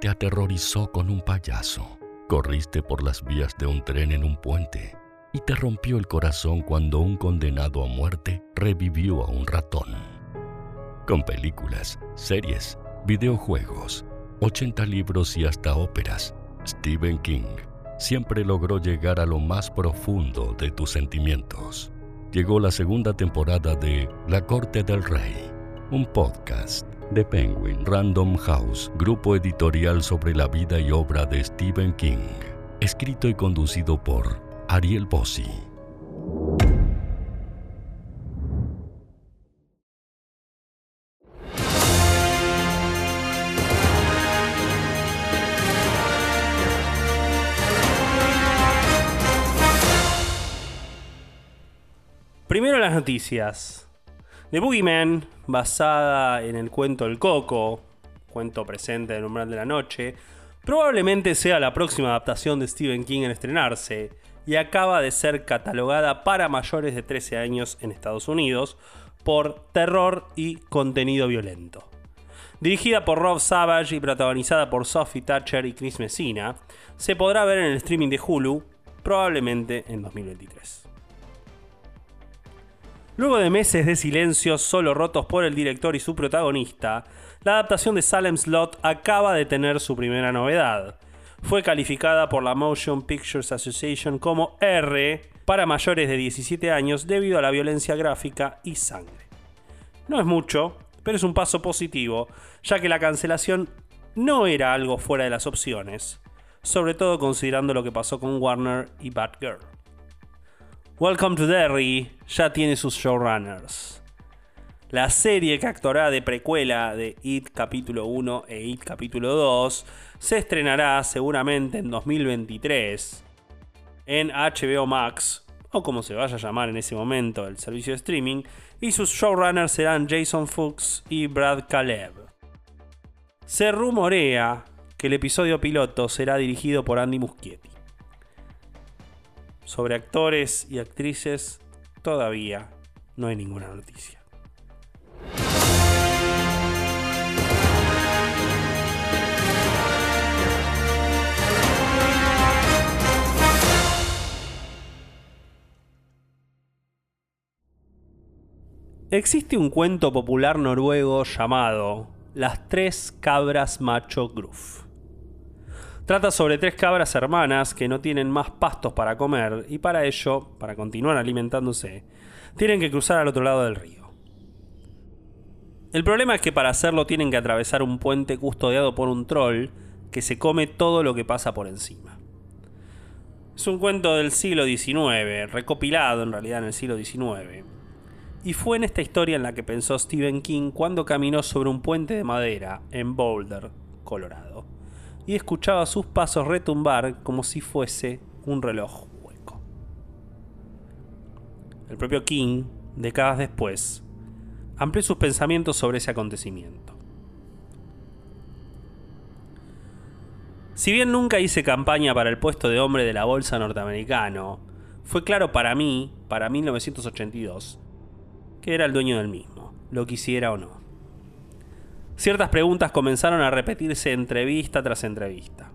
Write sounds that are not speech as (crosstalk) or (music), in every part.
te aterrorizó con un payaso, corriste por las vías de un tren en un puente y te rompió el corazón cuando un condenado a muerte revivió a un ratón. Con películas, series, videojuegos, 80 libros y hasta óperas, Stephen King siempre logró llegar a lo más profundo de tus sentimientos. Llegó la segunda temporada de La Corte del Rey, un podcast de Penguin Random House, grupo editorial sobre la vida y obra de Stephen King, escrito y conducido por Ariel Bossi. Primero las noticias. The Boogeyman, basada en el cuento El Coco, cuento presente del umbral de la noche, probablemente sea la próxima adaptación de Stephen King en estrenarse y acaba de ser catalogada para mayores de 13 años en Estados Unidos por terror y contenido violento. Dirigida por Rob Savage y protagonizada por Sophie Thatcher y Chris Messina, se podrá ver en el streaming de Hulu probablemente en 2023. Luego de meses de silencio solo rotos por el director y su protagonista, la adaptación de Salem Slot acaba de tener su primera novedad. Fue calificada por la Motion Pictures Association como R para mayores de 17 años debido a la violencia gráfica y sangre. No es mucho, pero es un paso positivo, ya que la cancelación no era algo fuera de las opciones, sobre todo considerando lo que pasó con Warner y Batgirl. Welcome to Derry ya tiene sus showrunners. La serie que actuará de precuela de It capítulo 1 e It capítulo 2 se estrenará seguramente en 2023 en HBO Max o como se vaya a llamar en ese momento el servicio de streaming y sus showrunners serán Jason Fuchs y Brad Caleb. Se rumorea que el episodio piloto será dirigido por Andy Muschietti sobre actores y actrices todavía no hay ninguna noticia. Existe un cuento popular noruego llamado Las tres cabras macho Gruff. Trata sobre tres cabras hermanas que no tienen más pastos para comer y para ello, para continuar alimentándose, tienen que cruzar al otro lado del río. El problema es que para hacerlo tienen que atravesar un puente custodiado por un troll que se come todo lo que pasa por encima. Es un cuento del siglo XIX, recopilado en realidad en el siglo XIX. Y fue en esta historia en la que pensó Stephen King cuando caminó sobre un puente de madera en Boulder, Colorado y escuchaba sus pasos retumbar como si fuese un reloj hueco. El propio King, décadas después, amplió sus pensamientos sobre ese acontecimiento. Si bien nunca hice campaña para el puesto de hombre de la bolsa norteamericano, fue claro para mí, para 1982, que era el dueño del mismo, lo quisiera o no. Ciertas preguntas comenzaron a repetirse entrevista tras entrevista.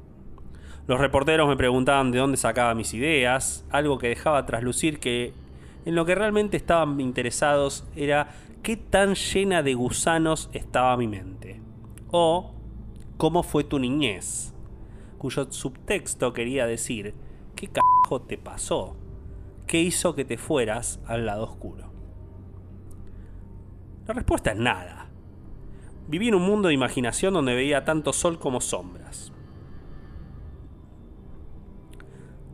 Los reporteros me preguntaban de dónde sacaba mis ideas, algo que dejaba traslucir que en lo que realmente estaban interesados era qué tan llena de gusanos estaba mi mente. O cómo fue tu niñez, cuyo subtexto quería decir qué carajo te pasó, qué hizo que te fueras al lado oscuro. La respuesta es nada. Viví en un mundo de imaginación donde veía tanto sol como sombras.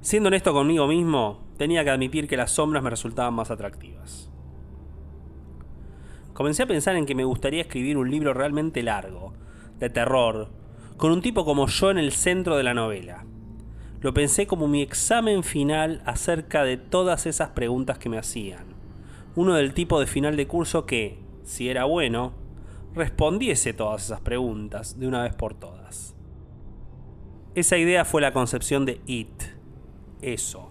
Siendo honesto conmigo mismo, tenía que admitir que las sombras me resultaban más atractivas. Comencé a pensar en que me gustaría escribir un libro realmente largo, de terror, con un tipo como yo en el centro de la novela. Lo pensé como mi examen final acerca de todas esas preguntas que me hacían. Uno del tipo de final de curso que, si era bueno, respondiese todas esas preguntas de una vez por todas. Esa idea fue la concepción de IT, eso.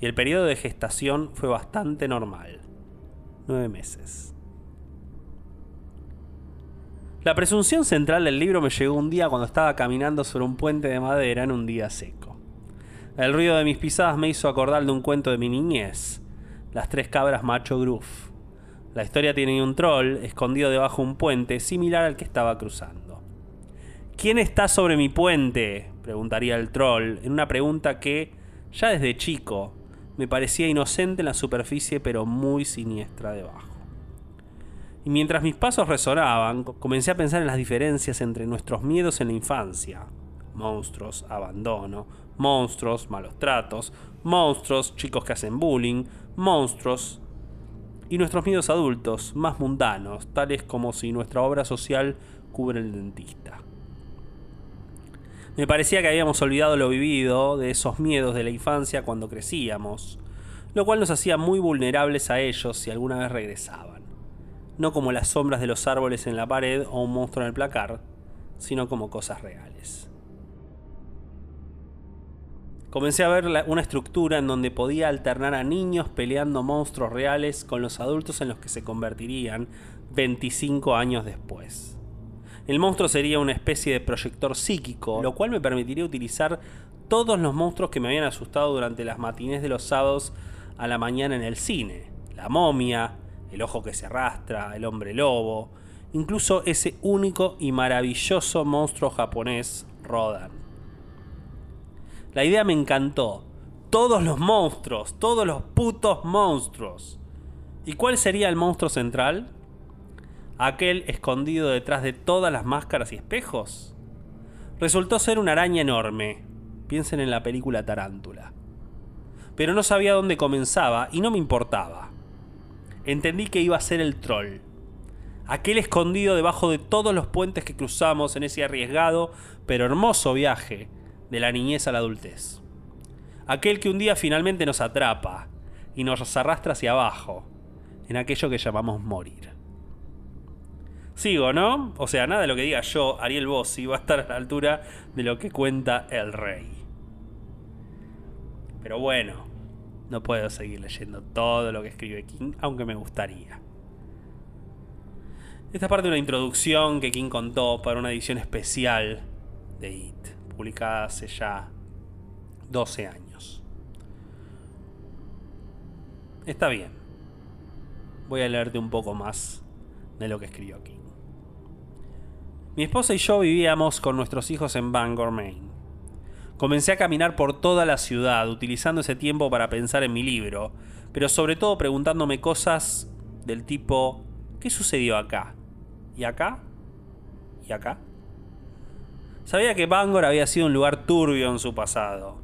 Y el periodo de gestación fue bastante normal, nueve meses. La presunción central del libro me llegó un día cuando estaba caminando sobre un puente de madera en un día seco. El ruido de mis pisadas me hizo acordar de un cuento de mi niñez, Las tres cabras macho Gruff. La historia tiene un troll escondido debajo de un puente similar al que estaba cruzando. ¿Quién está sobre mi puente? preguntaría el troll, en una pregunta que, ya desde chico, me parecía inocente en la superficie pero muy siniestra debajo. Y mientras mis pasos resonaban, comencé a pensar en las diferencias entre nuestros miedos en la infancia. Monstruos, abandono, monstruos, malos tratos, monstruos, chicos que hacen bullying, monstruos, y nuestros miedos adultos, más mundanos, tales como si nuestra obra social cubre el dentista. Me parecía que habíamos olvidado lo vivido de esos miedos de la infancia cuando crecíamos, lo cual nos hacía muy vulnerables a ellos si alguna vez regresaban no como las sombras de los árboles en la pared o un monstruo en el placar, sino como cosas reales. Comencé a ver una estructura en donde podía alternar a niños peleando monstruos reales con los adultos en los que se convertirían 25 años después. El monstruo sería una especie de proyector psíquico, lo cual me permitiría utilizar todos los monstruos que me habían asustado durante las matinés de los sábados a la mañana en el cine. La momia, el ojo que se arrastra, el hombre lobo, incluso ese único y maravilloso monstruo japonés, Rodan. La idea me encantó. Todos los monstruos, todos los putos monstruos. ¿Y cuál sería el monstruo central? Aquel escondido detrás de todas las máscaras y espejos. Resultó ser una araña enorme. Piensen en la película Tarántula. Pero no sabía dónde comenzaba y no me importaba entendí que iba a ser el troll. Aquel escondido debajo de todos los puentes que cruzamos en ese arriesgado pero hermoso viaje de la niñez a la adultez. Aquel que un día finalmente nos atrapa y nos arrastra hacia abajo, en aquello que llamamos morir. Sigo, ¿no? O sea, nada de lo que diga yo, Ariel Bossi, va a estar a la altura de lo que cuenta el rey. Pero bueno, no puedo seguir leyendo todo lo que escribe King, aunque me gustaría. Esta es parte de una introducción que King contó para una edición especial de It, publicada hace ya 12 años. Está bien. Voy a leerte un poco más de lo que escribió King. Mi esposa y yo vivíamos con nuestros hijos en Bangor, Maine. Comencé a caminar por toda la ciudad, utilizando ese tiempo para pensar en mi libro, pero sobre todo preguntándome cosas del tipo, ¿qué sucedió acá? ¿Y acá? ¿Y acá? Sabía que Bangor había sido un lugar turbio en su pasado.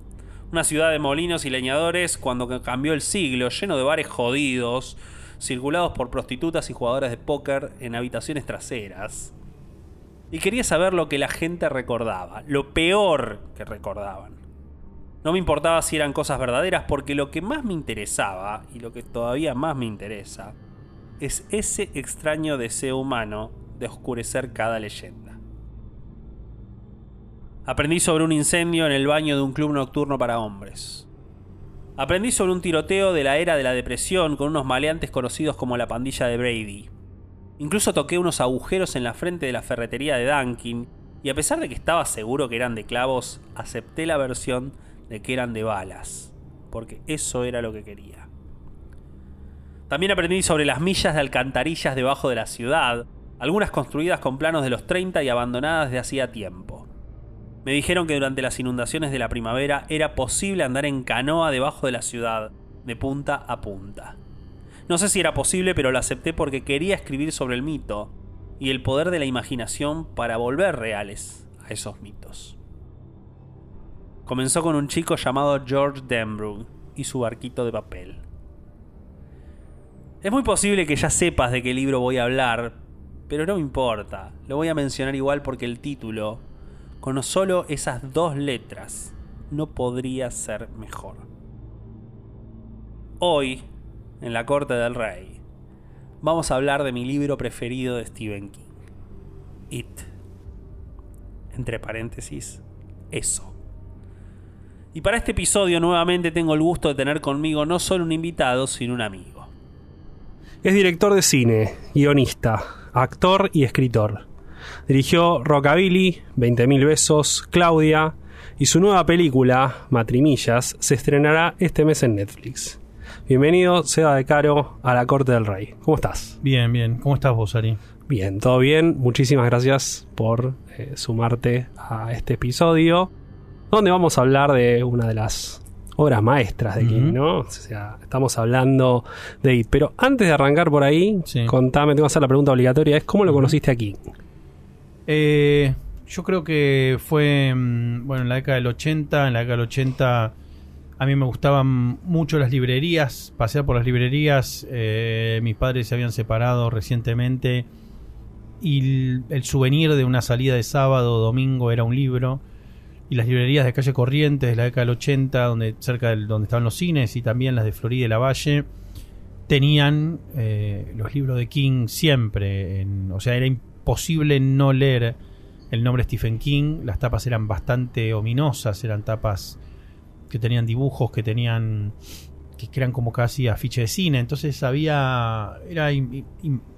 Una ciudad de molinos y leñadores cuando cambió el siglo, lleno de bares jodidos, circulados por prostitutas y jugadores de póker en habitaciones traseras y quería saber lo que la gente recordaba, lo peor que recordaban. No me importaba si eran cosas verdaderas porque lo que más me interesaba, y lo que todavía más me interesa, es ese extraño deseo humano de oscurecer cada leyenda. Aprendí sobre un incendio en el baño de un club nocturno para hombres. Aprendí sobre un tiroteo de la era de la depresión con unos maleantes conocidos como la pandilla de Brady. Incluso toqué unos agujeros en la frente de la ferretería de Dunkin, y a pesar de que estaba seguro que eran de clavos, acepté la versión de que eran de balas, porque eso era lo que quería. También aprendí sobre las millas de alcantarillas debajo de la ciudad, algunas construidas con planos de los 30 y abandonadas de hacía tiempo. Me dijeron que durante las inundaciones de la primavera era posible andar en canoa debajo de la ciudad, de punta a punta. No sé si era posible, pero lo acepté porque quería escribir sobre el mito y el poder de la imaginación para volver reales a esos mitos. Comenzó con un chico llamado George Denbrough y su barquito de papel. Es muy posible que ya sepas de qué libro voy a hablar, pero no me importa, lo voy a mencionar igual porque el título, con solo esas dos letras, no podría ser mejor. Hoy en la corte del rey, vamos a hablar de mi libro preferido de Stephen King. It. Entre paréntesis, eso. Y para este episodio nuevamente tengo el gusto de tener conmigo no solo un invitado, sino un amigo. Es director de cine, guionista, actor y escritor. Dirigió Rockabilly, 20.000 besos, Claudia y su nueva película, Matrimillas, se estrenará este mes en Netflix. Bienvenido, Seba de Caro, a la Corte del Rey. ¿Cómo estás? Bien, bien. ¿Cómo estás vos, Ari? Bien, todo bien. Muchísimas gracias por eh, sumarte a este episodio, donde vamos a hablar de una de las obras maestras de King, Ujú. ¿no? O sea, estamos hablando de It. Pero antes de arrancar por ahí, Sí. contame, tengo que hacer la pregunta obligatoria, es ¿cómo lo conociste a King? Eh, yo creo que fue, mm, bueno, en la década del 80, en la década del 80 a mí me gustaban mucho las librerías, pasear por las librerías, eh, mis padres se habían separado recientemente y el, souvenir de una salida de sábado o domingo era un libro y las librerías de calle Corrientes de la década del 80, donde, cerca de donde estaban los cines y también las de Florida y la Valle, tenían eh, los libros de King siempre. en- o sea, era no leer el nombre Stephen King. Las tapas eran bastante ominosas, eran tapas que tenían dibujos, que tenían que eran como casi afiche de cine. Entonces había era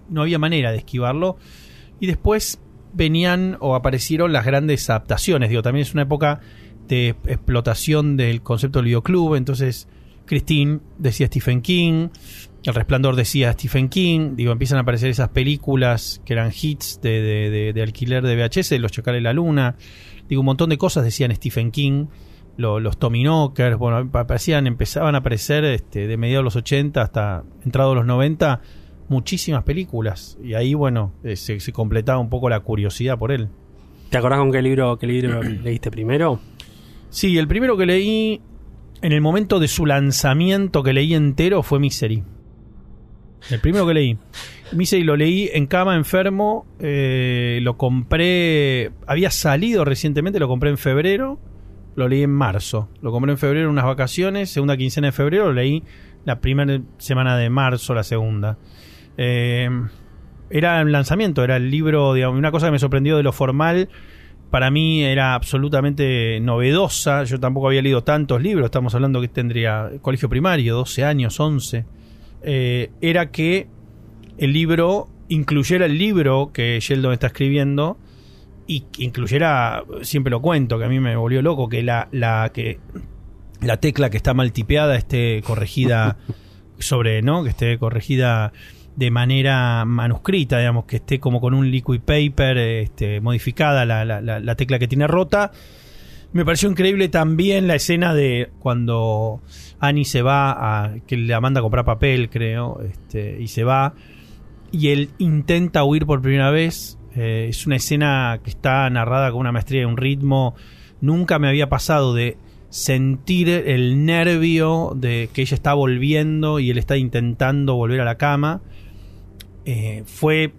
no había manera de esquivarlo. Y después venían o aparecieron las grandes adaptaciones. Digo, también es una época de explotación del concepto del videoclub. Entonces, Christine decía Stephen King. El Resplandor decía Stephen King. Digo, empiezan a aparecer esas películas que eran hits de, de- de- de alquiler de VHS, Los Chacales de la Luna. Digo, un montón de cosas decían Stephen King. Lo- los Tommy Knockers, bueno, aparecían, empezaban a aparecer este, de mediados de los 80 hasta entrados los 90 muchísimas películas. Y ahí, bueno, eh, se, se completaba un poco la curiosidad por él. ¿Te acordás con qué libro, qué libro (clears throat) leíste primero? Sí, el primero que leí en el momento de su lanzamiento que leí entero fue Misery. El primero que leí. Misery lo leí en cama, enfermo. eh, lo compré. Había salido recientemente, lo compré en febrero. Lo leí en marzo. Lo compré en febrero, unas vacaciones. Segunda quincena de febrero. Lo leí la primera semana de marzo, la segunda. Eh, era el lanzamiento, era el libro, digamos, una cosa que me sorprendió de lo formal. Para mí era absolutamente novedosa. Yo tampoco había leído tantos libros. Estamos hablando que tendría colegio primario, 12 años, 11. Eh, era que el libro incluyera el libro que Sheldon está escribiendo y que incluyera, siempre lo cuento, que a mí me volvió loco, que la, la, que la tecla que está mal tipeada esté corregida (laughs) sobre, ¿no? Que esté corregida de manera manuscrita, digamos, que esté como con un liquid paper este, modificada la, la- la- la tecla que tiene rota. Me pareció increíble también la escena de cuando Annie se va a. que le manda a comprar papel, creo, este, y se va. Y él intenta huir por primera vez. Eh, es una escena que está narrada con una maestría y un ritmo. Nunca me había pasado de sentir el nervio de que ella está volviendo y él está intentando volver a la cama. Eh, fue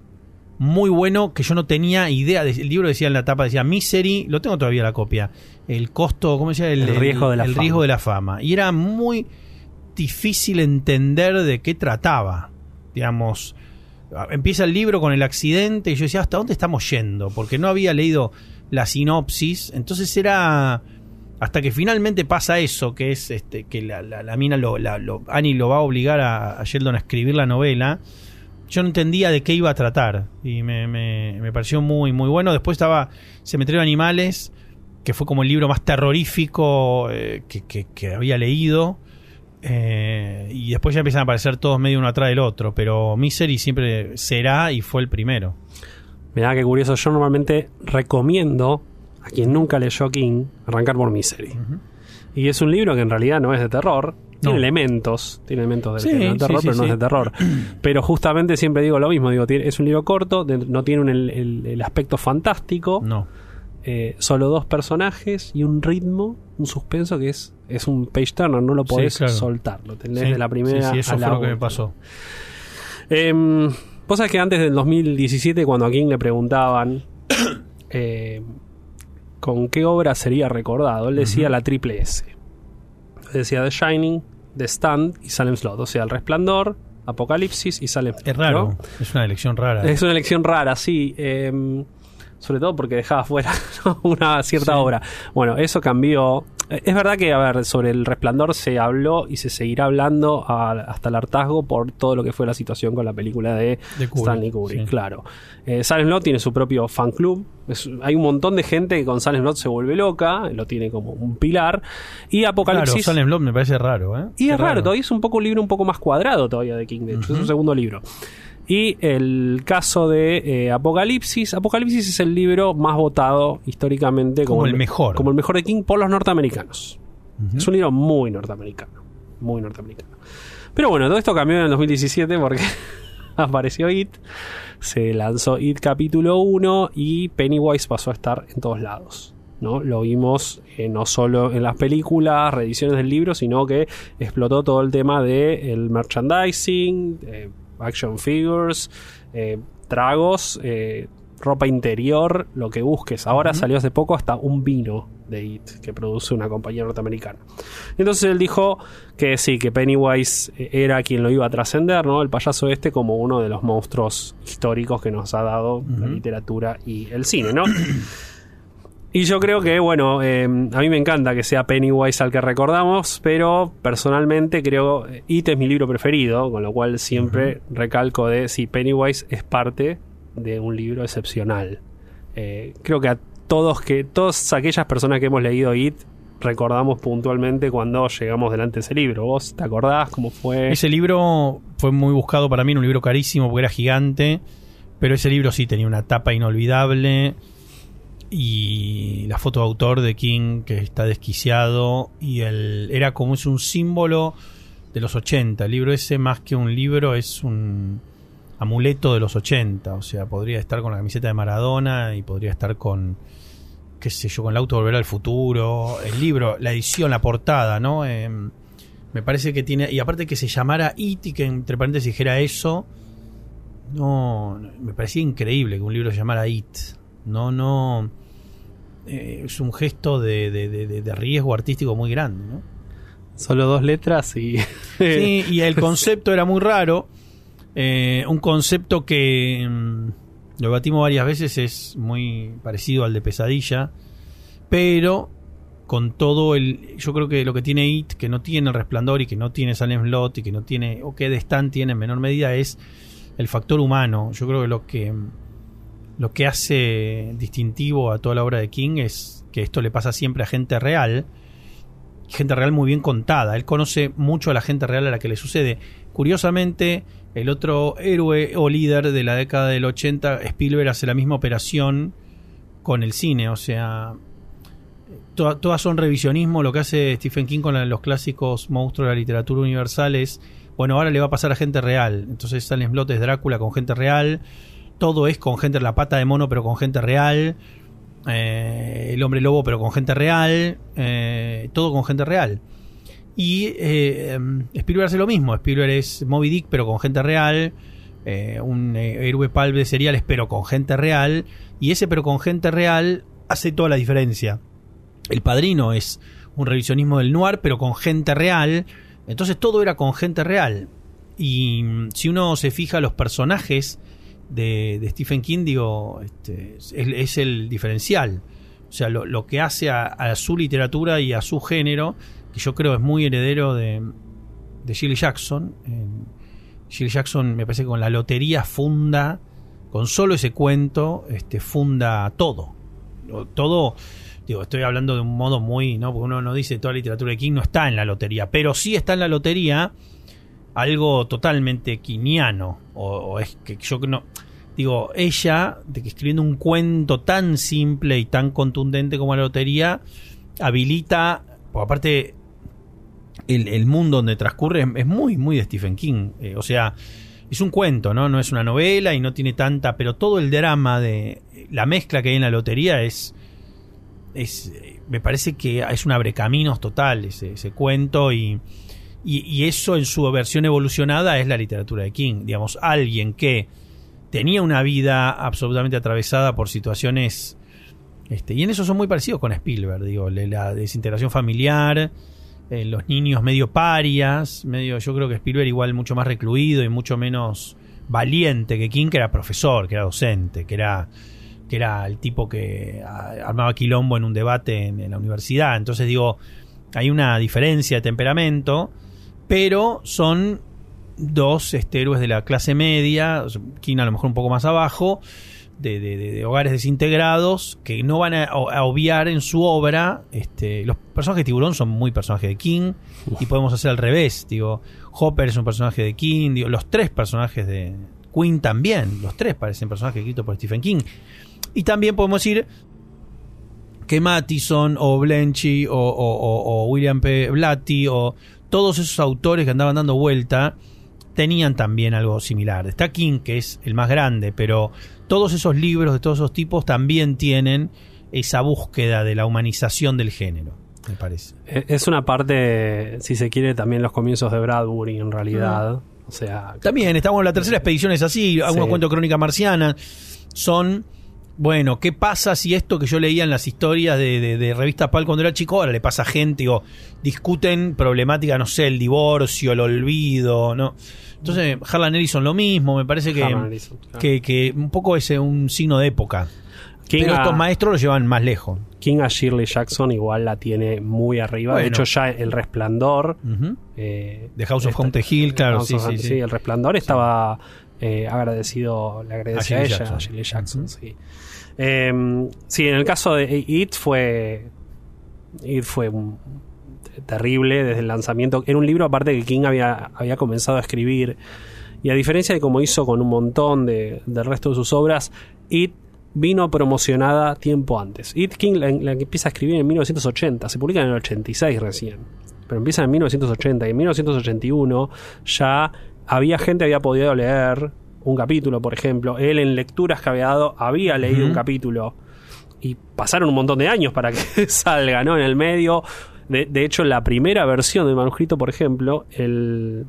muy bueno que yo no tenía idea. de- el libro decía en la tapa, decía Misery, lo tengo todavía la copia. El costo, ¿cómo decía? El riesgo de la el fama. riesgo de la fama. Y era muy difícil entender de qué trataba. Digamos, empieza el libro con el accidente y yo decía, ¿hasta dónde estamos yendo? Porque no había leído la sinopsis. Entonces era hasta que finalmente pasa eso, que es este, que la, la- la mina lo, la- lo- Annie lo va a obligar a, a Sheldon a escribir la novela. Yo no entendía de qué iba a tratar. Y me, me- me pareció muy, muy bueno. Después estaba Cementerio de Animales, que fue como el libro más terrorífico eh, que, que- que había leído. Eh, y después ya empiezan a aparecer todos medio uno atrás del otro. Pero Misery siempre será y fue el primero. Mirá qué curioso, yo normalmente recomiendo a quien nunca leyó King arrancar por Misery. Y es un libro que en realidad no es de terror. Tiene No. elementos, tiene elementos del Sí, de terror, sí, sí, pero no es de terror. (clears throat) Pero justamente siempre digo lo mismo, digo, es un libro corto, de- no tiene un- el, el- el aspecto fantástico, No. eh, solo dos personajes y un ritmo, un suspenso que es, es un page turner, no lo podés claro. soltar, lo tenés de la primera sí, eso a fue lo que me pasó. Em, Vos sabés que antes del 2017, cuando a King le preguntaban (coughs) eh, con qué obra sería recordado, él decía la triple S. Decía The Shining, The Stand y Salem Slot. O sea, El Resplandor, Apocalipsis y Salem Slot. Es raro. ¿no? Es una elección rara. Es una elección rara, sí. em, sobre todo porque dejaba fuera (laughs) ¿no? una cierta Sí. obra. Bueno, eso cambió. Es verdad que, a ver, sobre el resplandor se habló y se seguirá hablando a- hasta el hartazgo por todo lo que fue la situación con la película de, De Kubrick, Stanley Kubrick, sí. claro. Eh, Silent Lot tiene su propio fan club. Es- hay un montón de gente que con Silent Lot se vuelve loca, lo tiene como un pilar. Y Claro, Apocalipsis. Salem Blot me parece raro, ¿eh? y Qué es raro, todavía es un poco un libro un poco más cuadrado todavía de King, de hecho, es su segundo libro. Y el caso de eh, Apocalipsis. Apocalipsis es el libro más votado históricamente Como el me- mejor. Como el mejor de King por los norteamericanos. Es un libro muy norteamericano. Muy norteamericano. Pero bueno, todo esto cambió en el 2017 porque (laughs) apareció It. Se lanzó It capítulo 1 y Pennywise pasó a estar en todos lados. ¿no? Lo vimos eh, no solo en las películas, reediciones del libro, sino que explotó todo el tema del el merchandising, eh, action figures, eh, tragos, eh, ropa interior, lo que busques. Ahora salió hace poco hasta un vino de It que produce una compañía norteamericana. Entonces él dijo que sí, que Pennywise eh, era quien lo iba a trascender, ¿no? El payaso este como uno de los monstruos históricos que nos ha dado la literatura y el cine, ¿no? Y yo creo que, bueno, eh, a mí me encanta que sea Pennywise al que recordamos, pero personalmente creo eh, It es mi libro preferido, con lo cual siempre recalco de si Pennywise es parte de un libro excepcional. Eh, creo que a todos que todas aquellas personas que hemos leído It recordamos puntualmente cuando llegamos delante de ese libro. ¿Vos te acordás cómo fue? Ese libro fue muy buscado para mí, era un libro carísimo porque era gigante, pero ese libro sí tenía una tapa inolvidable y la foto de autor de King que está desquiciado y el era como es un símbolo de los 80. El libro ese más que un libro es un amuleto de los 80, o sea, podría estar con la camiseta de Maradona y podría estar con qué sé yo, con el auto Volver al Futuro, el libro, la edición, la portada, ¿no? Em, me parece que tiene. Y aparte que se llamara It y que entre paréntesis dijera eso. No. Me parecía increíble que un libro se llamara It. No, no. Eh, es un gesto de, de- de- riesgo artístico muy grande, ¿no? Solo dos letras y... (laughs) Sí, y el concepto era muy raro. Eh, un concepto que mm, lo batimos varias veces, es muy parecido al de Pesadilla, pero con todo el. Yo creo que lo que tiene It, que no tiene el resplandor y que no tiene Salem Lot y que no tiene. o que The Stand tiene en menor medida, es el factor humano. Yo creo que lo que. Lo que hace distintivo a toda la obra de King es que esto le pasa siempre a gente real gente real muy bien contada. Él conoce mucho a la gente real a la que le sucede. Curiosamente, el otro héroe o líder de la década del 80, Spielberg, hace la misma operación con el cine. O sea, to- todas son revisionismo. Lo que hace Stephen King con los clásicos monstruos de la literatura universal es, bueno, ahora le va a pasar a gente real. Entonces Salem Slot es Drácula con gente real. Todo es con gente, la pata de mono, pero con gente real. Eh, el hombre lobo, pero con gente real. eh, todo con gente real. Y eh, Spielberg hace lo mismo. Spielberg es Moby Dick, pero con gente real. eh, un héroe palp de seriales, pero con gente real. Y ese, pero con gente real, hace toda la diferencia. El padrino es un revisionismo del noir, pero con gente real. Entonces todo era con gente real. Y mm, si uno se fija, los personajes de, Stephen King, digo, este, es, el diferencial. O sea, lo, lo que hace a, su literatura y a su género, que yo creo es muy heredero de, de Shirley Jackson. En- Shirley Jackson me parece que con la lotería funda, con solo ese cuento, este, funda todo. Todo, digo, estoy hablando de un modo muy, ¿no? Porque uno no dice toda la literatura de King no está en la lotería, pero sí está en la lotería algo totalmente quiniano. O, o es que yo no. Digo, ella, de que escribiendo un cuento tan simple y tan contundente como la lotería, habilita. Porque aparte, el, el mundo donde transcurre es, muy, muy de Stephen King. Eh, o sea, es un cuento, ¿no? No es una novela y no tiene tanta. Pero todo el drama de. La mezcla que hay en la lotería es. es eh, me parece que es un abrecaminos total ese cuento y. Y, y eso en su versión evolucionada es la literatura de King. Digamos, alguien que tenía una vida absolutamente atravesada por situaciones. Este, y en eso son muy parecidos con Spielberg, digo, la desintegración familiar, eh, los niños medio parias, medio, yo creo que Spielberg igual mucho más recluido y mucho menos valiente que King, que era profesor, que era docente, que era que era el tipo que armaba quilombo en un debate en, en la universidad. Entonces digo, hay una diferencia de temperamento, pero son dos este, héroes de la clase media, King a lo mejor un poco más abajo, de, de- de- de hogares desintegrados, que no van a, a obviar en su obra. Este, los personajes de Tiburón son muy personajes de King, y podemos hacer al revés. Digo, Hopper es un personaje de King, digo, los tres personajes de Queen también, los tres parecen personajes escritos por Stephen King. Y también podemos decir que Mattison o Blenchy o, o- o- o William P. Blatty o todos esos autores que andaban dando vuelta tenían también algo similar. Está King, que es el más grande, pero todos esos libros de todos esos tipos también tienen esa búsqueda de la humanización del género, me parece. Eh, Es una parte, si se quiere, también los comienzos de Bradbury en realidad. O sea, También estamos en la tercera expedición, es así, algunos Sí. cuentos de crónica marciana son, bueno, ¿qué pasa si esto que yo leía en las historias de, de, de revista Pal cuando era chico, ahora le pasa a gente o discuten problemática, no sé, el divorcio, el olvido, ¿no? Entonces, Harlan Ellison lo mismo, me parece que, Ellison, claro. que, que un poco es un signo de época. King Pero a- estos maestros lo llevan más lejos. King a Shirley Jackson igual la tiene muy arriba. De hecho, ya El Resplandor. Ujú. eh, The House of Haunted Hill, claro, sí, sí, sí. El Resplandor estaba eh, agradecido, le agradecía A ella, Jackson. a Shirley Jackson, sí. Eh, sí, en el caso de It fue. It fue un- terrible desde el lanzamiento. Era un libro aparte que King había, había comenzado a escribir. Y a diferencia de como hizo con un montón de, del resto de sus obras, It vino promocionada tiempo antes. It King la, la empieza a escribir en 1980, se publica en el 86 recién. Pero empieza en 1980 y en 1981 ya había gente que había podido leer un capítulo, por ejemplo. Él en lecturas que había dado había leído un capítulo. Y pasaron un montón de años para que (laughs) salga, ¿no? En el medio. De, de hecho, la primera versión del manuscrito, por ejemplo, el,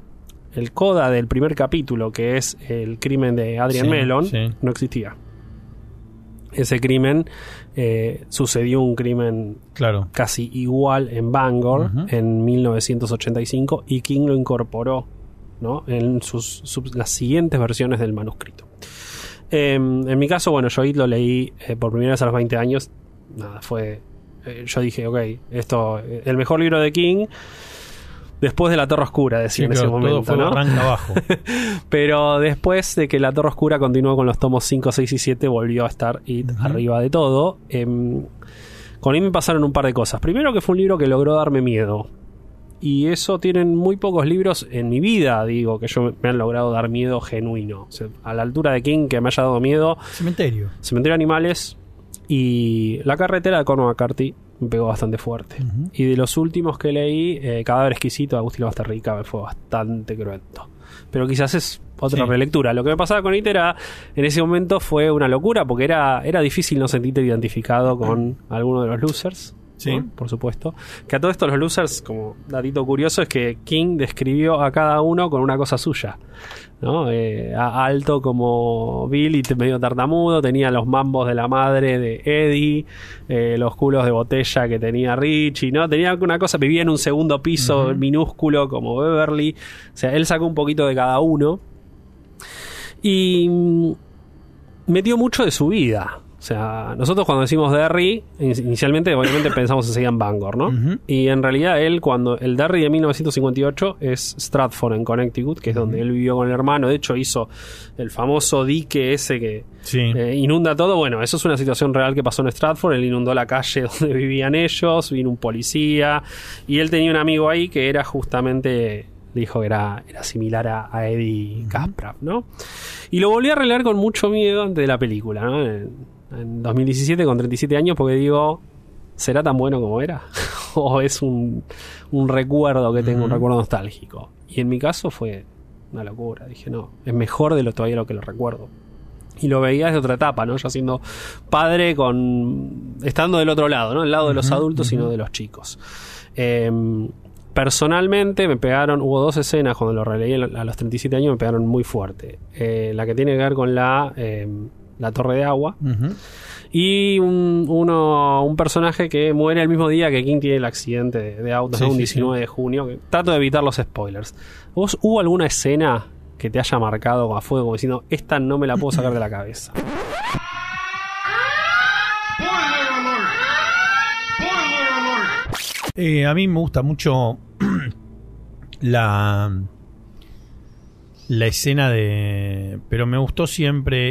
el coda del primer capítulo, que es el crimen de Adrian Sí, Mellon, sí. no existía. Ese crimen eh, sucedió un crimen Claro. casi igual en Bangor en 1985 y King lo incorporó ¿no? en sus, sus- las siguientes versiones del manuscrito. Eh, en mi caso, bueno, yo lo leí eh, por primera vez a los 20 años. Nada, fue. eh, yo dije, ok, esto, eh, el mejor libro de King. Después de La Torre Oscura, decía Sí, en ese todo momento, fue ¿no? arranca abajo. (laughs) Pero después de que La Torre Oscura continuó con los tomos 5, 6 y 7, volvió a estar It arriba de todo. Em, con él me pasaron un par de cosas. Primero que fue un libro que logró darme miedo. Y eso tienen muy pocos libros en mi vida, digo, que yo me han logrado dar miedo genuino. O sea, a la altura de King que me haya dado miedo, Cementerio. Cementerio de Animales y La carretera de Cormac McCarthy me pegó bastante fuerte. Y de los últimos que leí, eh, Cadáver Exquisito de Agustín Basterrica me fue bastante cruento. Pero quizás es otra Sí. relectura. Lo que me pasaba con It era, en ese momento fue una locura, porque era, era difícil no sentirte identificado con (clears throat) alguno de los losers. Sí. ¿no? Por supuesto. Que a todo esto los losers, como datito curioso, es que King describió a cada uno con una cosa suya. ¿no? Eh, a- alto como Bill y medio tartamudo, tenía los mambos de la madre de Eddie, eh, los culos de botella que tenía Richie, ¿no? Tenía una cosa, vivía en un segundo piso minúsculo como Beverly. O sea, él sacó un poquito de cada uno. Y mm, metió mucho de su vida. O sea, nosotros cuando decimos Derry, in- inicialmente obviamente (coughs) pensamos enseguida en Bangor, ¿no? Ujú. Y en realidad él, cuando el Derry de 1958 es Stratford en Connecticut, que es donde él vivió con el hermano, de hecho hizo el famoso dique ese que Sí. eh, inunda todo. Bueno, eso es una situación real que pasó en Stratford. Él inundó la calle (laughs) donde vivían ellos, vino un policía y él tenía un amigo ahí que era justamente, dijo que era, era similar a, a Eddie Kasparov, ¿no? Y lo volví a releer con mucho miedo antes de la película, ¿no? En, en 2017 con 37 años porque digo, ¿será tan bueno como era? (laughs) ¿O es un, un recuerdo que tengo, un recuerdo nostálgico? Y en mi caso fue una locura. Dije, no, es mejor de lo todavía lo que lo recuerdo. Y lo veía desde otra etapa, ¿no? Ya siendo padre con... estando del otro lado, ¿no? El lado de los adultos y no de los chicos. Em, personalmente me pegaron, hubo dos escenas cuando lo releí a los 37 años, me pegaron muy fuerte. Eh, la que tiene que ver con la, em, la torre de agua. Y un, uno, un personaje que muere el mismo día que King tiene el accidente de, auto, sí, un sí, 19 de junio. Trato de evitar los spoilers. ¿Vos hubo alguna escena que te haya marcado a fuego diciendo, esta no me la puedo sacar de la cabeza? Eh, a mí me gusta mucho (clears throat) la, la escena de... Pero me gustó siempre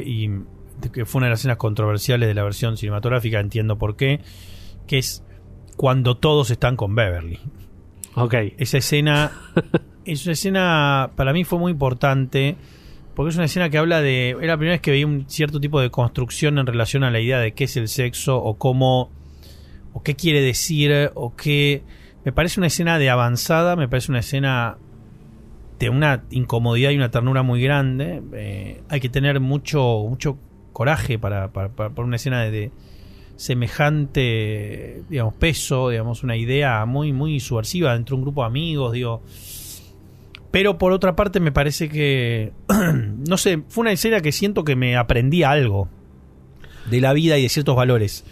que fue una de las escenas controversiales de la versión cinematográfica entiendo por qué que es cuando todos están con Beverly Ok. esa escena (laughs) es una escena para mí fue muy importante porque es una escena que habla de era la primera vez que veía un cierto tipo de construcción en relación a la idea de qué es el sexo o cómo o qué quiere decir o qué me parece una escena de avanzada me parece una escena de una incomodidad y una ternura muy grande Eh, hay que tener mucho mucho coraje para, para, para- una escena de, semejante digamos peso digamos una idea muy muy subversiva dentro de un grupo de amigos digo. Pero por otra parte me parece que (clears throat) no sé fue una escena que siento que me aprendí algo de la vida y de ciertos valores.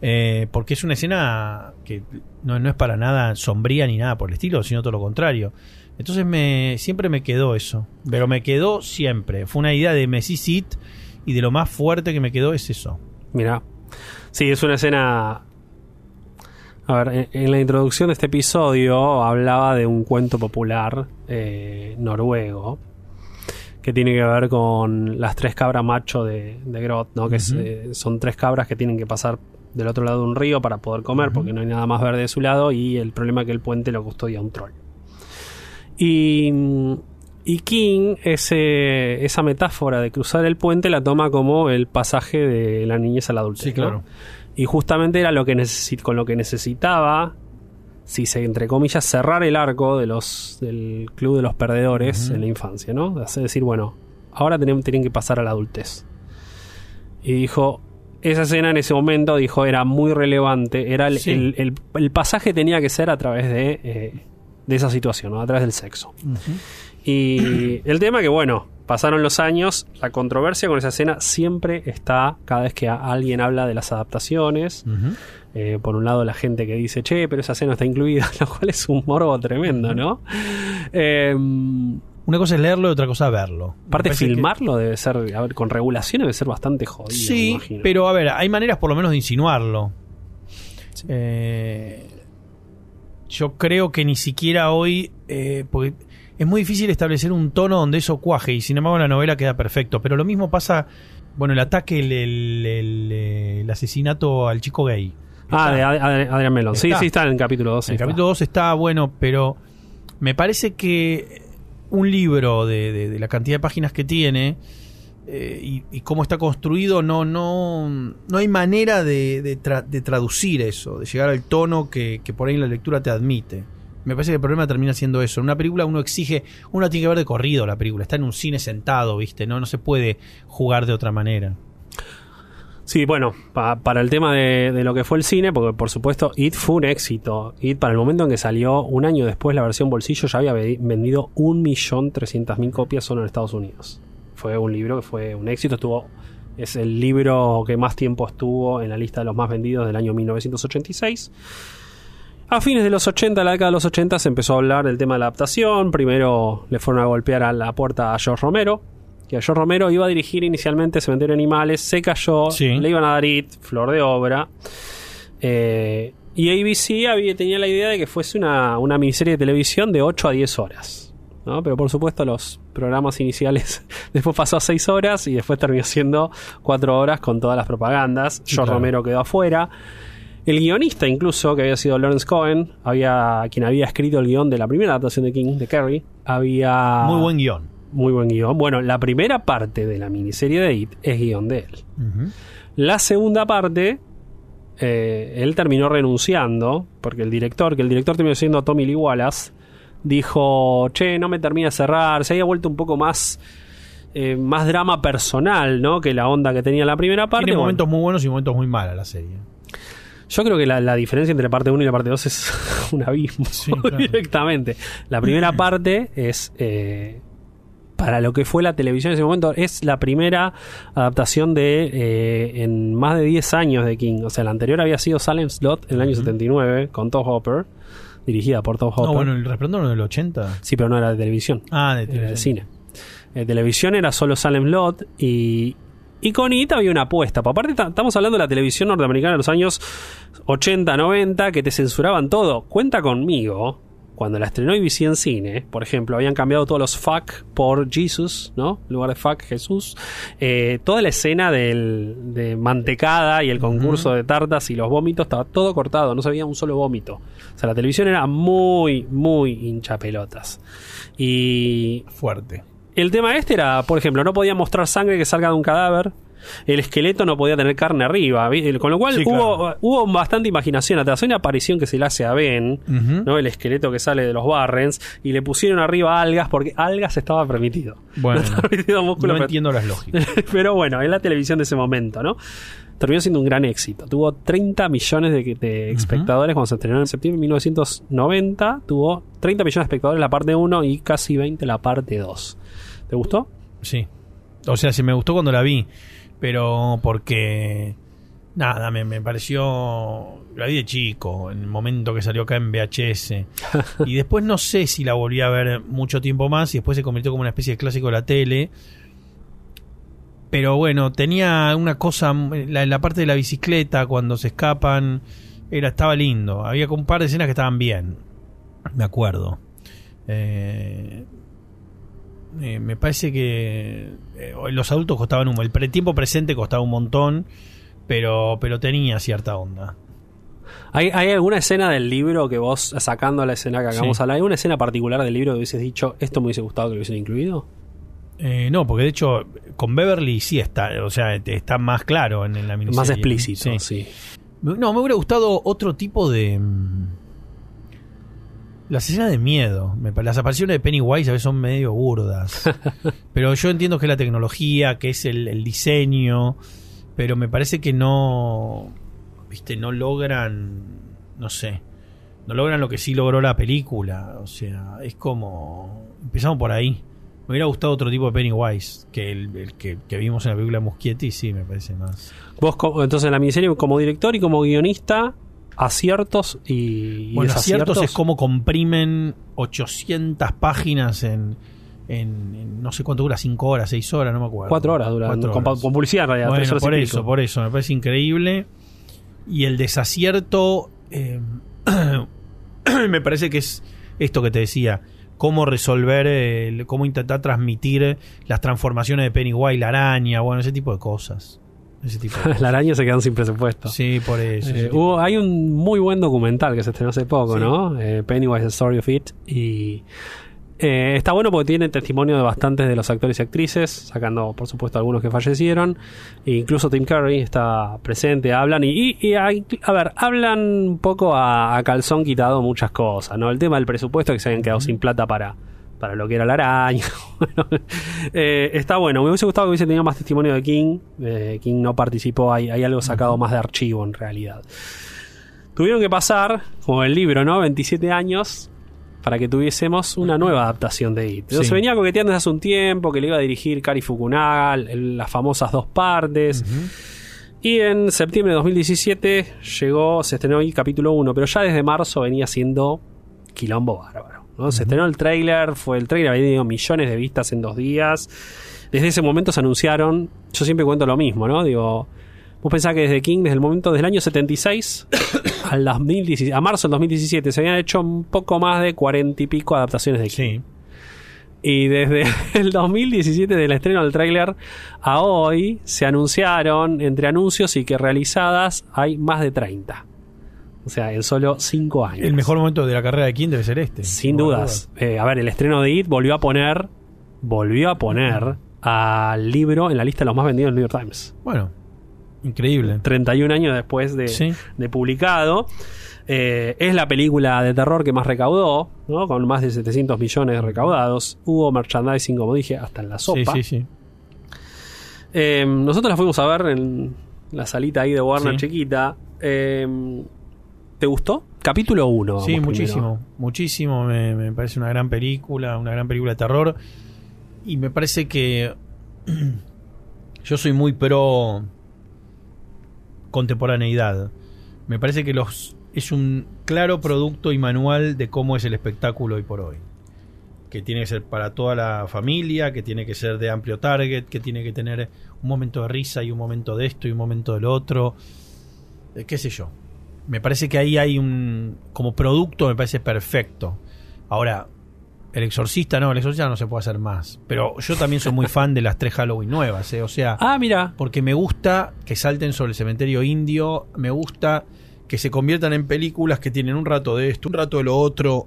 Eh, porque es una escena que no, no es para nada sombría ni nada por el estilo sino todo lo contrario. Entonces me siempre me quedó eso pero me quedó siempre. Fue una idea de Messi Sit y de lo más fuerte que me quedó es eso Mira. Sí, es una escena. A ver, en, en la introducción de este episodio hablaba de un cuento popular eh, noruego que tiene que ver con las tres cabras macho de, de Grot, ¿no? Que eh, son tres cabras que tienen que pasar del otro lado de un río para poder comer porque no hay nada más verde de su lado y el problema es que el puente lo custodia un troll. Y, y King, ese, esa metáfora de cruzar el puente la toma como el pasaje de la niñez a la adultez. Sí, claro. ¿no? Y justamente era lo que con lo que necesitaba, si se entre comillas, cerrar el arco de los, del club de los perdedores en la infancia, ¿no? Decir, bueno, ahora tienen, tienen que pasar a la adultez. Y dijo, esa escena en ese momento, dijo, era muy relevante, era el, Sí. el- el- el pasaje tenía que ser a través de, eh, de esa situación, ¿no? a través del sexo. Y el tema que, bueno, pasaron los años, la controversia con esa escena siempre está cada vez que alguien habla de las adaptaciones. Eh, por un lado, la gente que dice, che, pero esa escena está incluida, (laughs) lo cual es un morbo tremendo, ¿no? Eh, una cosa es leerlo y otra cosa verlo aparte, que- filmarlo debe ser, a ver, con regulación debe ser bastante jodido. Sí, pero a ver, hay maneras por lo menos de insinuarlo. Eh, yo creo que ni siquiera hoy, eh, porque es muy difícil establecer un tono donde eso cuaje y sin embargo la novela queda perfecto. Pero lo mismo pasa, bueno, el ataque, el, el- el- el asesinato al chico gay. Ah, Está. de Ad- Ad- Adrián Melón. Sí, sí, está en el capítulo 2. En el capítulo 2 está bueno, pero me parece que un libro de, de- de la cantidad de páginas que tiene eh, y, y cómo está construido, no, no, no hay manera de, de tra- de traducir eso, de llegar al tono que, que por ahí la lectura te admite. Me parece que el problema termina siendo eso. En una película uno exige, uno tiene que ver de corrido la película, está en un cine sentado, ¿viste? No, no se puede jugar de otra manera. Sí, bueno, pa- para el tema de, lo que fue el cine, porque por supuesto It fue un éxito. It para el momento en que salió, un año después la versión bolsillo ya había ve- vendido 1.300.000 copias solo en Estados Unidos. Fue un libro que fue un éxito, estuvo es el libro que más tiempo estuvo en la lista de los más vendidos del año 1986. A fines de los 80, la década de los 80, se empezó a hablar del tema de la adaptación. Primero le fueron a golpear a la puerta a George Romero, que a George Romero iba a dirigir inicialmente Cementerio de Animales, se cayó, Sí. le iban a dar IT, flor de obra. Eh, y ABC había, tenía la idea de que fuese una, una miniserie de televisión de 8 a 10 horas. ¿no? Pero por supuesto los programas iniciales (laughs) después pasó a 6 horas y después terminó siendo 4 horas con todas las propagandas. George claro. Romero quedó afuera. El guionista incluso, que había sido Lawrence Cohen, había, quien había escrito el guion de la primera adaptación de King, de Kerry, había... Muy buen guion. Muy buen guion. Bueno, la primera parte de la miniserie de It es guion de él. La segunda parte, eh, él terminó renunciando, porque el director, que el director terminó siendo Tommy Lee Wallace, dijo, che, no me termina de cerrar, se había vuelto un poco más, eh, más drama personal, ¿no? Que la onda que tenía la primera parte. Tiene Bueno, momentos muy buenos y momentos muy malos la serie. Yo creo que la, la diferencia entre la parte 1 y la parte 2 es (laughs) un abismo Sí, claro. directamente. La primera parte es... eh, para lo que fue la televisión en ese momento, es la primera adaptación de eh, en más de 10 años de King. O sea, la anterior había sido Salem Slot en el año 79 con Tom Hopper, dirigida por Tom Hopper. No, bueno, el resplandor no del 80. Sí, pero no era de televisión, Ah, de era de televisión. cine. Eh, televisión era solo Salem Lot y Y con IT había una apuesta. Aparte, ta- estamos hablando de la televisión norteamericana de los años 80, 90, que te censuraban todo. Cuenta conmigo. Cuando la estrenó ABC en cine, por ejemplo, habían cambiado todos los fuck por Jesus, ¿no? En lugar de fuck, Jesús. Eh, toda la escena del, de mantecada y el concurso de tartas y los vómitos estaba todo cortado, no se veía un solo vómito. O sea, la televisión era muy, muy hincha pelotas. Y Fuerte. El tema este era, por ejemplo, no podía mostrar sangre que salga de un cadáver. El esqueleto no podía tener carne arriba. Con lo cual Sí, hubo, claro. hubo bastante imaginación. Atrás hay una aparición que se le hace a Ben. ¿no? El esqueleto que sale de los Barrens. Y le pusieron arriba algas porque algas estaba permitido. Bueno, No estaba permitido músculo, no pero- entiendo las (laughs) lógicas. pero bueno, es la televisión de ese momento, ¿no? Terminó siendo un gran éxito. Tuvo 30 millones de, de espectadores cuando se estrenó en septiembre de 1990. Tuvo 30 millones de espectadores la parte 1 y casi 20 la parte 2. ¿Te gustó? Sí. O sea, sí me gustó cuando la vi, pero porque nada, me, me pareció la vi de chico, en el momento que salió acá en VHS. (laughs) y después no sé si la volví a ver mucho tiempo más y después se convirtió como una especie de clásico de la tele. Pero bueno, tenía una cosa, la, la parte de la bicicleta cuando se escapan, era estaba lindo. Había un par de escenas que estaban bien, me acuerdo. Eh, eh, me parece que eh, los adultos costaban un el tiempo presente costaba un montón, pero pero tenía cierta onda. ¿Hay, hay alguna escena del libro que vos, sacando la escena que acabamos Sí. de hablar, hay una escena particular del libro que hubieses dicho, esto me hubiese gustado que lo hubiesen incluido? Eh, no, porque de hecho con Beverly sí está, o sea, está más claro en, en la miniserie. Más explícito, Sí. sí. No, me hubiera gustado otro tipo de mm, las escenas de miedo. Las apariciones de Pennywise a veces son medio burdas. (laughs) pero yo entiendo que es la tecnología, que es el, el diseño, pero me parece que no, viste, no logran, no sé, no logran lo que sí logró la película. O sea, es como empezamos por ahí. Me hubiera gustado otro tipo de Pennywise que el, el que, que vimos en la película Muschietti, sí, me parece más. Vos, entonces, en la miniserie, como director y como guionista, aciertos y, Bueno, desaciertos. aciertos es como comprimen 800 páginas en, en- en no sé cuánto dura, 5 horas, 6 horas, no me acuerdo. Cuatro horas duran, Cuatro con, horas. con publicidad en realidad. Bueno, por pico. eso, por eso, me parece increíble. Y el desacierto, eh, (clears throat) me parece que es esto que te decía, cómo resolver, eh, cómo intentar transmitir las transformaciones de Pennywise, la araña, bueno, ese tipo de cosas. Ese tipo de (laughs) cosas. La araña se quedan sin presupuesto. Sí, por eso. Eh, hubo- hay un muy buen documental que se estrenó hace poco, Sí. ¿no? Eh, Pennywise, The Story of It. Y eh, está bueno porque tiene testimonio de bastantes de los actores y actrices, sacando, por supuesto, algunos que fallecieron. E incluso Tim Curry está presente, hablan. Y, y- a ver, hablan un poco a, a calzón quitado muchas cosas, ¿no? El tema del presupuesto, que se habían quedado sin plata para. Para lo que era la araña. (laughs) Bueno, eh, está bueno. Me hubiese gustado que hubiese tenido más testimonio de King. Eh, King no participó. Hay, hay algo sacado más de archivo en realidad. Tuvieron que pasar, como el libro, ¿no? 27 años para que tuviésemos una nueva adaptación de It. Sí. Se venía coqueteando desde hace un tiempo que le iba a dirigir Kari Fukunaga, el- las famosas dos partes. Y en septiembre de 2017 llegó, se estrenó It capítulo 1, pero ya desde marzo venía siendo quilombo bárbaro. ¿No? Se estrenó el tráiler, fue el tráiler, había tenido millones de vistas en dos días. Desde ese momento se anunciaron, yo siempre cuento lo mismo, ¿no? Digo, vos pensás que desde King, desde el momento, desde el año 76 (coughs) al 2017, a marzo del 2017, se habían hecho un poco más de cuarenta y pico adaptaciones de King. Sí. Y desde (laughs) el 2017 del estreno del tráiler a hoy se anunciaron entre anuncios y que realizadas hay más de 30. O sea, en solo 5 años. El mejor momento de la carrera de King debe ser este. Sin No dudas. Eh, a ver, el estreno de It volvió a poner volvió a poner al libro en la lista de los más vendidos del New York Times. Bueno, increíble. 31 años después de, Sí. de publicado. Eh, es la película de terror que más recaudó, ¿no? con más de 700 millones recaudados. Hubo merchandising, como dije, hasta en la sopa. sí, sí. Eh, nosotros la fuimos a ver en la salita ahí de Warner chiquita. Eh, ¿Te gustó? Capítulo 1. Sí, muchísimo, muchísimo. Me, me parece una gran película, una gran película de terror. Y me parece que (clears throat) yo soy muy pro contemporaneidad. Me parece que los es un claro producto y manual de cómo es el espectáculo hoy por hoy. que tiene que ser para toda la familia, que tiene que ser de amplio target, que tiene que tener un momento de risa y un momento de esto y un momento del otro, eh, qué sé yo. Me parece que ahí hay un, como producto me parece perfecto. Ahora, el exorcista no, el exorcista no se puede hacer más. Pero yo también soy muy (laughs) fan de las tres Halloween nuevas, ¿eh? o sea, Ah, mira. porque me gusta que salten sobre el cementerio indio, me gusta que se conviertan en películas que tienen un rato de esto, un rato de lo otro.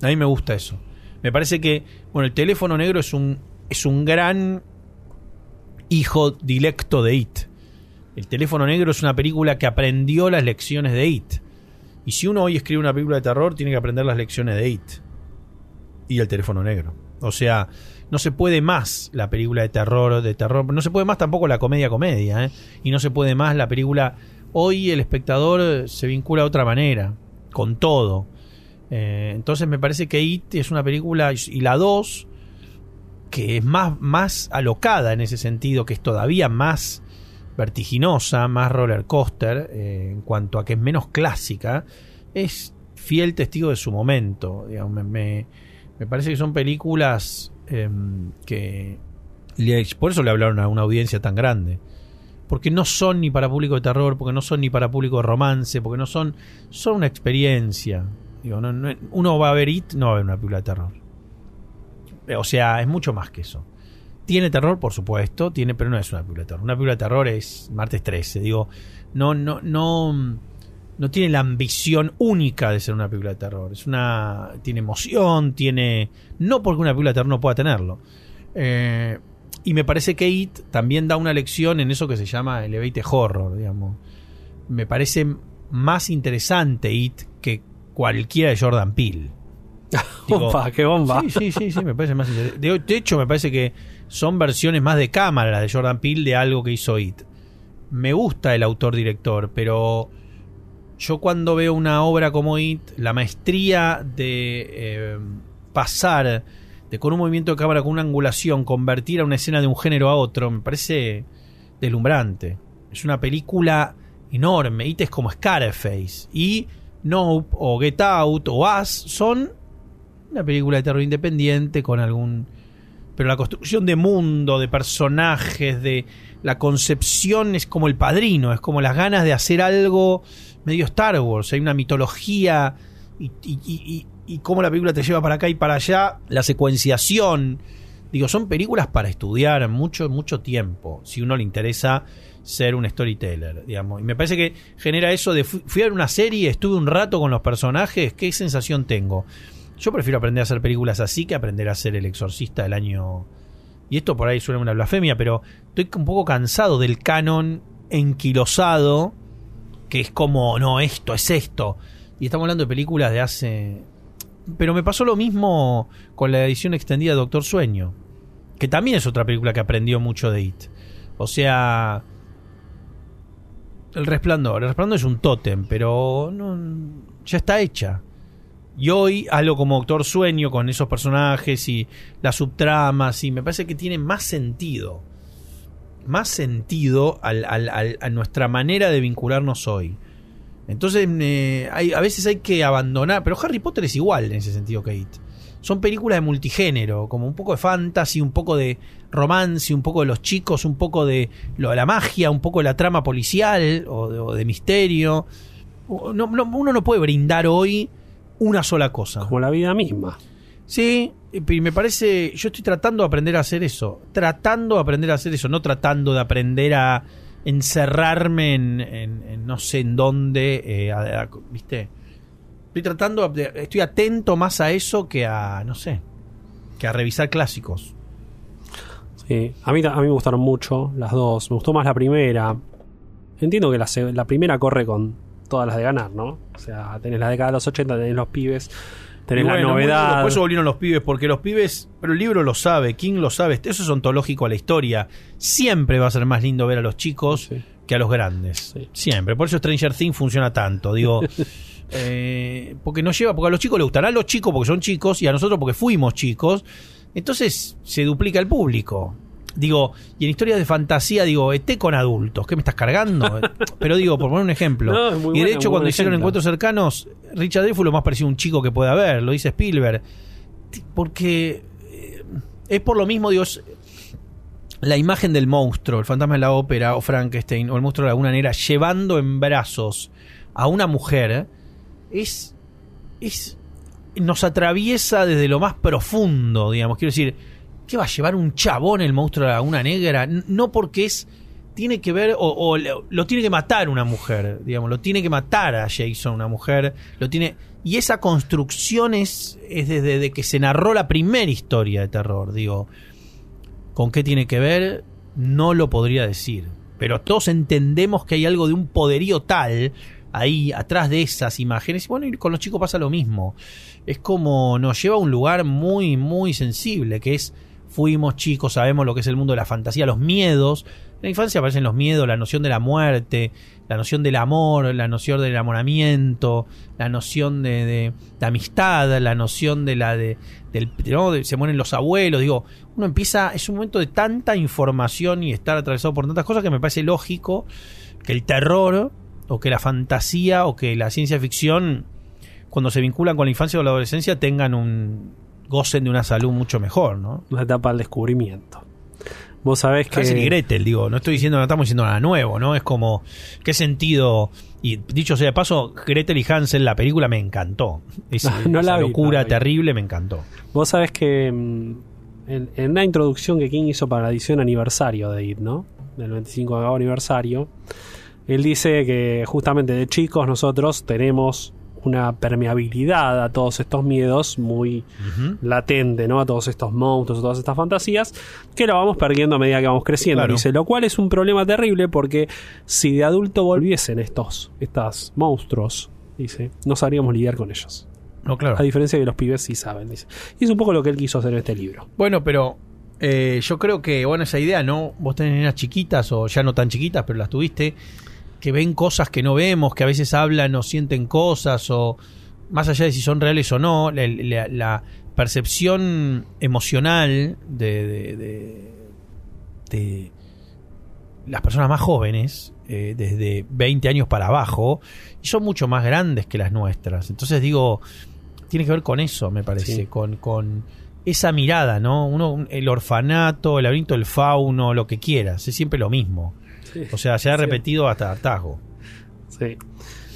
A mí me gusta eso. Me parece que, bueno, el teléfono negro es un, es un gran hijo dilecto de It. El teléfono negro es una película que aprendió las lecciones de It. Y si uno hoy escribe una película de terror, tiene que aprender las lecciones de It. Y el teléfono negro. O sea, no se puede más la película de terror, de terror. No se puede más tampoco la comedia comedia, ¿eh? Y no se puede más la película. Hoy el espectador se vincula de otra manera, con todo. Eh, entonces me parece que It es una película, y la 2, que es más, más alocada en ese sentido, que es todavía más vertiginosa, más roller coaster, eh, en cuanto a que es menos clásica, es fiel testigo de su momento. Me, parece que son películas em, que... Por eso le hablaron a una audiencia tan grande. Porque no son ni para público de terror, porque no son ni para público de romance, porque no son... Son una experiencia. Uno va a ver It, no va a ver una película de terror. O sea, es mucho más que eso. Tiene terror, por supuesto, tiene, pero no es una película de terror. Una película de terror es martes 13. Digo, no, no, no, no tiene la ambición única de ser una película de terror. Es una. tiene emoción, tiene. No porque una película de terror no pueda tenerlo. Eh, y me parece que It también da una lección en eso que se llama Elevate Horror, digamos. Me parece más interesante It que cualquiera de Jordan Peele. (laughs) Digo, Opa, qué bomba. Sí, sí, sí, sí, me parece más interesante. De, de hecho, me parece que son versiones más de cámara de Jordan Peele de algo que hizo It. Me gusta el autor-director, pero yo cuando veo una obra como It, la maestría de eh, pasar de con un movimiento de cámara, con una angulación, convertir a una escena de un género a otro, me parece deslumbrante. Es una película enorme. It es como Scarface. Y Nope o Get Out o Us son una película de terror independiente con algún... Pero la construcción de mundo, de personajes, de la concepción es como el padrino, es como las ganas de hacer algo medio Star Wars. Hay una mitología y, y, y, y cómo la película te lleva para acá y para allá, la secuenciación. Digo, son películas para estudiar mucho, mucho tiempo, si uno le interesa ser un storyteller, digamos. Y me parece que genera eso de fui, a ver una serie, estuve un rato con los personajes, ¿qué sensación tengo? Yo prefiero aprender a hacer películas así que aprender a ser el exorcista del año... Y esto por ahí suena una blasfemia, pero estoy un poco cansado del canon enquilosado, que es como, no, esto es esto. Y estamos hablando de películas de hace... Pero me pasó lo mismo con la edición extendida de Doctor Sueño, que también es otra película que aprendió mucho de It. O sea, El Resplandor. El Resplandor es un tótem, pero no, ya está hecha. Y hoy algo como Doctor Sueño con esos personajes y las subtramas, y me parece que tiene más sentido. Más sentido a nuestra manera de vincularnos hoy. Entonces, eh, hay, a veces hay que abandonar. Pero Harry Potter es igual en ese sentido It. Son películas de multigénero, como un poco de fantasy, un poco de romance, un poco de los chicos, un poco de lo la magia, un poco de la trama policial o de, misterio. No, no, uno no puede brindar hoy una sola cosa. Como la vida misma. Sí, y me parece, yo estoy tratando de aprender a hacer eso, tratando de aprender a hacer eso, no tratando de aprender a encerrarme en, en, en no sé en dónde, eh, a, a, ¿viste? Estoy tratando, de, estoy atento más a eso que a, no sé, que a revisar clásicos. Sí, a mí, a mí me gustaron mucho las dos, me gustó más la primera. Entiendo que la, la primera corre con todas las de ganar, ¿no? O sea, tenés la década de los 80, tenés los pibes, tenés bueno, la novedad. Después volvieron los pibes, porque los pibes, pero el libro lo sabe, King lo sabe, eso es ontológico a la historia. Siempre va a ser más lindo ver a los chicos sí. que a los grandes. Sí. Siempre. Por eso Stranger Things funciona tanto. Digo, (laughs) eh, porque nos lleva, porque a los chicos les gustará a los chicos porque son chicos y a nosotros porque fuimos chicos. Entonces se duplica el público. Digo, y en historias de fantasía, digo, ET con adultos, ¿qué me estás cargando? (laughs) Pero digo, por poner un ejemplo. No, y de buena, hecho, cuando hicieron ejemplo. encuentros cercanos, Richard Dreyfuss lo más parecido a un chico que puede haber, lo dice Spielberg. porque eh, es por lo mismo, Dios, la imagen del monstruo, el fantasma de la ópera o Frankenstein o el monstruo de la laguna negra llevando en brazos a una mujer es, es nos atraviesa desde lo más profundo, digamos. Quiero decir, ¿qué va a llevar un chabón el monstruo de la laguna negra? No porque es tiene que ver o, lo, tiene que matar una mujer, digamos, lo tiene que matar a Jason una mujer, lo tiene y esa construcción es, es desde de que se narró la primera historia de terror, digo, ¿con qué tiene que ver? No lo podría decir, pero todos entendemos que hay algo de un poderío tal ahí atrás de esas imágenes. Y bueno, con los chicos pasa lo mismo. Es como nos lleva a un lugar muy, muy sensible, que es fuimos chicos, sabemos lo que es el mundo de la fantasía, los miedos. En la infancia aparecen los miedos, la noción de la muerte, la noción del amor, la noción del enamoramiento, la noción de, de- amistad, la noción de la de, del de- se mueren los abuelos, digo, uno empieza, es un momento de tanta información y estar atravesado por tantas cosas que me parece lógico que el terror o que la fantasía o que la ciencia ficción cuando se vinculan con la infancia o la adolescencia tengan un gocen de una salud mucho mejor, ¿no? Una etapa del descubrimiento. Vos sabés que. Hansel y Gretel, digo, no estoy diciendo, no estamos diciendo nada nuevo, ¿no? Es como, ¿qué sentido? Y dicho sea de paso, Gretel y Hansel, la película me encantó. Es, (laughs) No esa la vi, locura no la vi. terrible me encantó. Vos sabés que mm, en, en una introducción que King hizo para la edición aniversario de IT, ¿no? Del 25 aniversario, él dice que justamente de chicos nosotros tenemos una permeabilidad a todos estos miedos muy latente, ¿no? A todos estos monstruos, a todas estas fantasías, que lo vamos perdiendo a medida que vamos creciendo. Claro. Dice, lo cual es un problema terrible porque si de adulto volviesen estos, estos monstruos, dice, no sabríamos lidiar con ellos. No, claro. A diferencia de que los pibes sí saben, dice. Y es un poco lo que él quiso hacer en este libro. Bueno, pero eh, yo creo que, bueno, esa idea, ¿no? Vos tenés nenas chiquitas o ya no tan chiquitas, pero las tuviste, que ven cosas que no vemos, que a veces hablan o sienten cosas o más allá de si son reales o no, la, la- la percepción emocional de, de- de- de las personas más jóvenes, eh, desde 20 años para abajo, y son mucho más grandes que las nuestras. Entonces digo, tiene que ver con eso, me parece, Sí. con, con esa mirada, ¿no? Uno, el orfanato, el laberinto del fauno, lo que quieras, es siempre lo mismo. O sea, se ha Sí. repetido hasta hartazgo. Sí.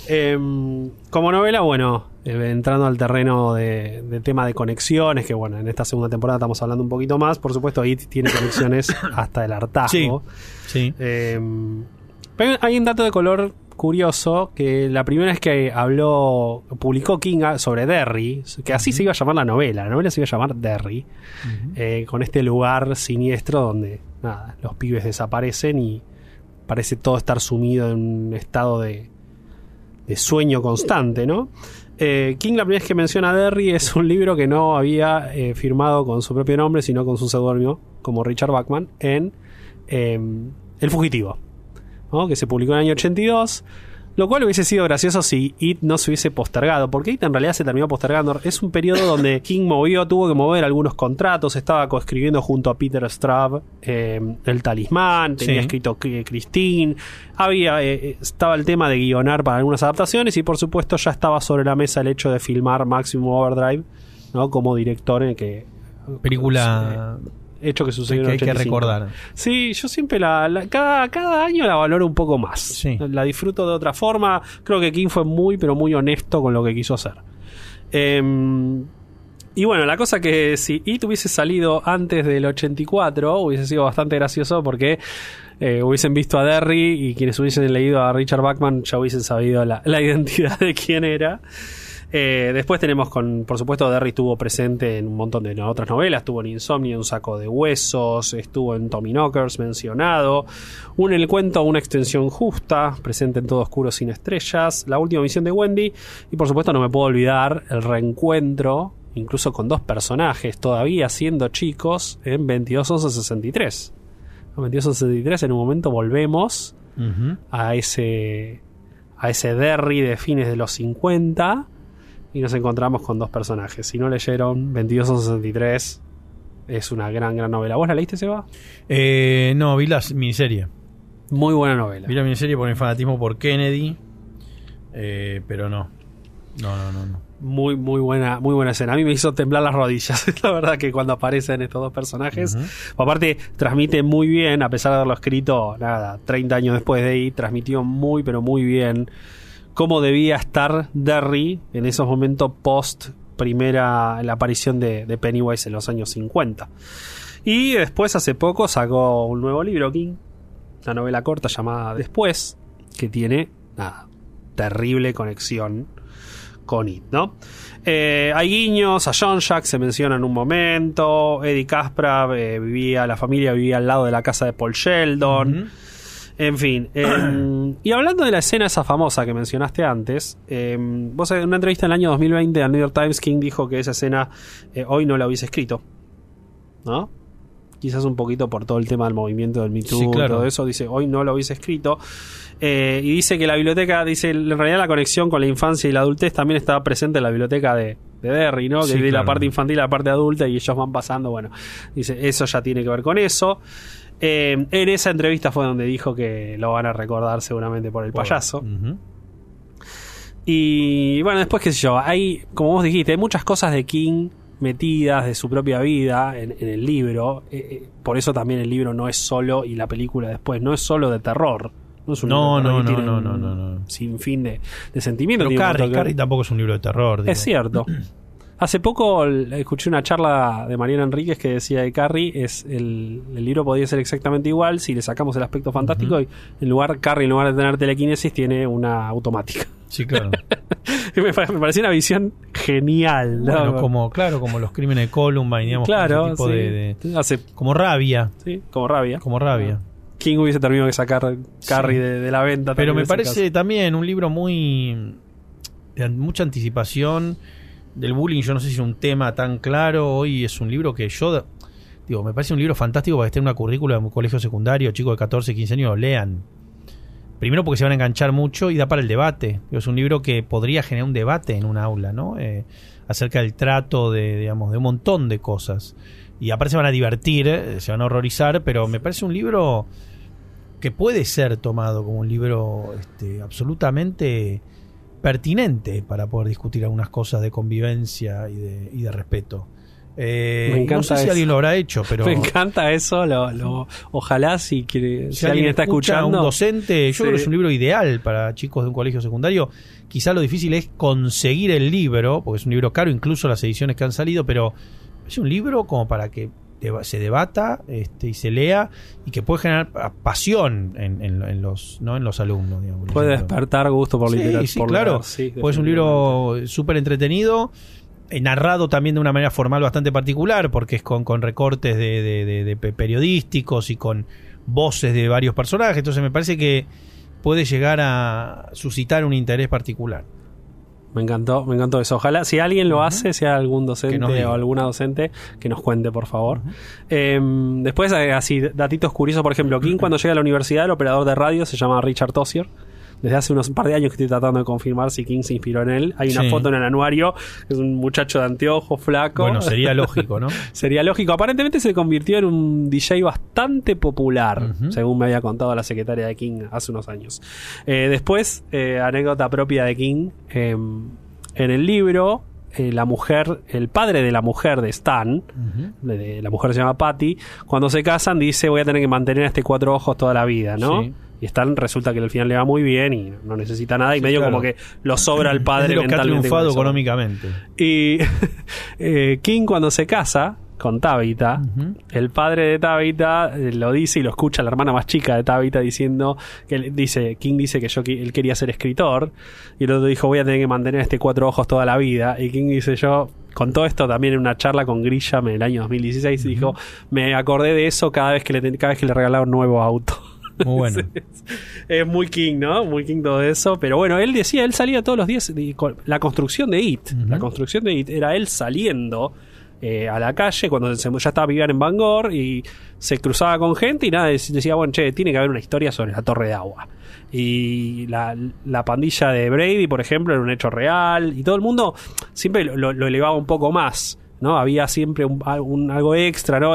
Em, como novela, bueno, eh, entrando al terreno de, de tema de conexiones, que bueno, en esta segunda temporada estamos hablando un poquito más. Por supuesto, ahí tiene conexiones (coughs) hasta el hartazgo. Sí. Em, pero hay un dato de color curioso que la primera vez que habló, publicó King sobre Derry, que así se iba a llamar la novela, la novela se iba a llamar Derry, eh, con este lugar siniestro donde nada, los pibes desaparecen y parece todo estar sumido en un estado de, de sueño constante, ¿no? Eh, King la primera vez que menciona a Derry es un libro que no había eh, firmado con su propio nombre, sino con su seudónimo, como Richard Bachman, en eh, El Fugitivo, ¿no? que se publicó en el año 82. Lo cual hubiese sido gracioso si It no se hubiese postergado, porque It en realidad se terminó postergando. Es un periodo (laughs) donde King movió, tuvo que mover algunos contratos, estaba coescribiendo junto a Peter Straub eh, El Talismán, tenía Sí. escrito Christine, había, eh, estaba el tema de guionar para algunas adaptaciones y por supuesto ya estaba sobre la mesa el hecho de filmar Maximum Overdrive, ¿no? Como director en el que... Película eh, hecho que sucedió que en hay que 85. recordar. Sí, yo siempre la, la- cada, cada año la valoro un poco más. Sí. La disfruto de otra forma. Creo que King fue muy, pero muy honesto con lo que quiso hacer. Em, y bueno, la cosa que si It hubiese salido antes del 84, hubiese sido bastante gracioso porque eh, hubiesen visto a Derry y quienes hubiesen leído a Richard Bachman ya hubiesen sabido la, la identidad de quién era. Eh, después tenemos con, por supuesto, Derry estuvo presente en un montón de no- otras novelas, estuvo en Insomnia, un saco de huesos, estuvo en Tommy Knockers mencionado, un el cuento, una extensión justa, presente en Todo Oscuro sin estrellas, la última misión de Wendy. Y por supuesto no me puedo olvidar el reencuentro, incluso con dos personajes todavía siendo chicos en 221163. En 221163 en un momento volvemos a ese a ese Derry de fines de los 50 y nos encontramos con dos personajes. Si no leyeron 2263 es una gran gran novela. ¿Vos la leíste, Seba? Eh, no, vi la miniserie. Muy buena novela. Vi la miniserie por mi fanatismo por Kennedy. eh, pero no. No, no, no. no. Muy, muy buena, muy buena escena. A mí me hizo temblar las rodillas. (laughs) la verdad que cuando aparecen estos dos personajes. Aparte, transmite muy bien, a pesar de haberlo escrito, nada, 30 años después de ahí, transmitió muy, pero muy bien cómo debía estar Derry en esos momentos post primera la aparición de, Pennywise en los años 50. Y después, hace poco, sacó un nuevo libro, King, una novela corta llamada Después, que tiene, nada, terrible conexión con It, ¿no? Eh, hay guiños, a John Jack se menciona en un momento, Eddie Caspra eh, vivía, la familia vivía al lado de la casa de Paul Sheldon. En fin, eh, (clears throat) y hablando de la escena esa famosa que mencionaste antes, eh, vos en una entrevista en el año 2020 al New York Times, King dijo que esa escena eh, hoy no la hubiese escrito. ¿No? Quizás un poquito por todo el tema del movimiento del Me Too, Sí, claro. todo eso, dice hoy no lo hubiese escrito. Eh, y dice que la biblioteca, dice, en realidad la conexión con la infancia y la adultez también estaba presente en la biblioteca de, de Derry, ¿no? Que Sí, es de la parte infantil a la parte adulta y ellos van pasando, bueno, dice, eso ya tiene que ver con eso. Eh, en esa entrevista fue donde dijo que lo van a recordar seguramente por el payaso. Y bueno, después qué sé yo, hay, como vos dijiste, hay muchas cosas de King metidas de su propia vida en, en el libro. Eh, eh, por eso también el libro no es solo, y la película después, no es solo de terror. No es un No, libro no, no, no, no, no, no. sinfín de, de sentimientos. Pero Carrie, Carrie tampoco es un libro de terror. digo. es cierto. (clears throat) Hace poco escuché una charla de Mariana Enríquez que decía que Carrie es el, el libro podría ser exactamente igual si le sacamos el aspecto fantástico y en lugar Carrie en lugar de tener telequinesis tiene una automática. Sí, claro. (laughs) Me, pare- me pareció una visión genial. ¿no? Bueno, como, claro, como los crímenes de Columbine, digamos, claro, ese tipo sí. de, de- Hace, como rabia, sí, como rabia. como rabia. King hubiese terminado de sacar Carrie Sí. de, de la venta. Pero me parece caso. también un libro muy de mucha anticipación del bullying. Yo no sé si es un tema tan claro. Hoy es un libro que yo digo, me parece un libro fantástico para que esté en una currícula de un colegio secundario, chicos de 14, 15 años lean. Primero porque se van a enganchar mucho y da para el debate. Es un libro que podría generar un debate en un aula, ¿no? Eh, acerca del trato de, digamos, de un montón de cosas. Y aparte se van a divertir, eh, se van a horrorizar, pero me parece un libro que puede ser tomado como un libro este, absolutamente pertinente para poder discutir algunas cosas de convivencia y de, y de respeto. Eh, Me encanta no sé si alguien lo habrá hecho, (laughs) pero Me encanta eso. Lo, lo- ojalá si, quiere, si, si alguien está escucha a escuchando. un docente, yo Sí. creo que es un libro ideal para chicos de un colegio secundario. Quizá lo difícil es conseguir el libro, porque es un libro caro, incluso las ediciones que han salido, pero es un libro como para que deba- se debata este, y se lea y que puede generar pa- pasión en, en- en los no en los alumnos digamos. Puede despertar gusto por Sí, literatura. sí, claro. Pues es un libro súper entretenido, eh, narrado también de una manera formal bastante particular, porque es con, con recortes de, de- de- de pe- periodísticos y con voces de varios personajes. Entonces me parece que puede llegar a suscitar un interés particular. Me encantó, me encantó eso. Ojalá, si alguien lo hace, sea algún docente o alguna docente, que nos cuente, por favor. Eh, después, eh, así, datitos curiosos, por ejemplo, King (clears throat) cuando llega a la universidad, el operador de radio se llama Richard Tossier. Desde hace unos par de años que estoy tratando de confirmar si King se inspiró en él. Hay una Sí. foto en el anuario, es un muchacho de anteojos, flaco. Bueno, sería (laughs) lógico, ¿no? Sería lógico. Aparentemente se convirtió en un DJ bastante popular, según me había contado la secretaria de King hace unos años. Eh, después, eh, anécdota propia de King. eh, en el libro, eh, la mujer, el padre de la mujer de Stan, Ujú. de- de- la mujer se llama Patty, cuando se casan dice voy a tener que mantener a este cuatro ojos toda la vida, ¿no? Sí. Y Stan resulta que al final le va muy bien y no necesita nada y medio claro. como que lo sobra al Es padre de los que ha mentalmente triunfado económicamente. Y (laughs) eh, King cuando se casa con Tabitha, el padre de Tabitha eh, lo dice y lo escucha la hermana más chica de Tabitha diciendo que él dice King dice que yo él quería ser escritor y el otro dijo voy a tener que mantener este cuatro ojos toda la vida. Y King dice yo con todo esto también en una charla con Grisham en el año 2016 dijo me acordé de eso cada vez que le cada vez que le regalaba un nuevo auto (laughs) Muy (laughs) bueno. es muy King, ¿no? Muy King todo eso. Pero bueno, él decía, él salía todos los días. de- con- la construcción de It. La construcción de It era él saliendo eh, a la calle cuando se- ya estaba viviendo en Bangor y se cruzaba con gente y nada, dec- decía, bueno, che, tiene que haber una historia sobre la torre de agua. Y la, la pandilla de Brady, por ejemplo, era un hecho real. Y todo el mundo siempre lo elevaba un poco más. ¿No? Había siempre un, un- algo extra, ¿no?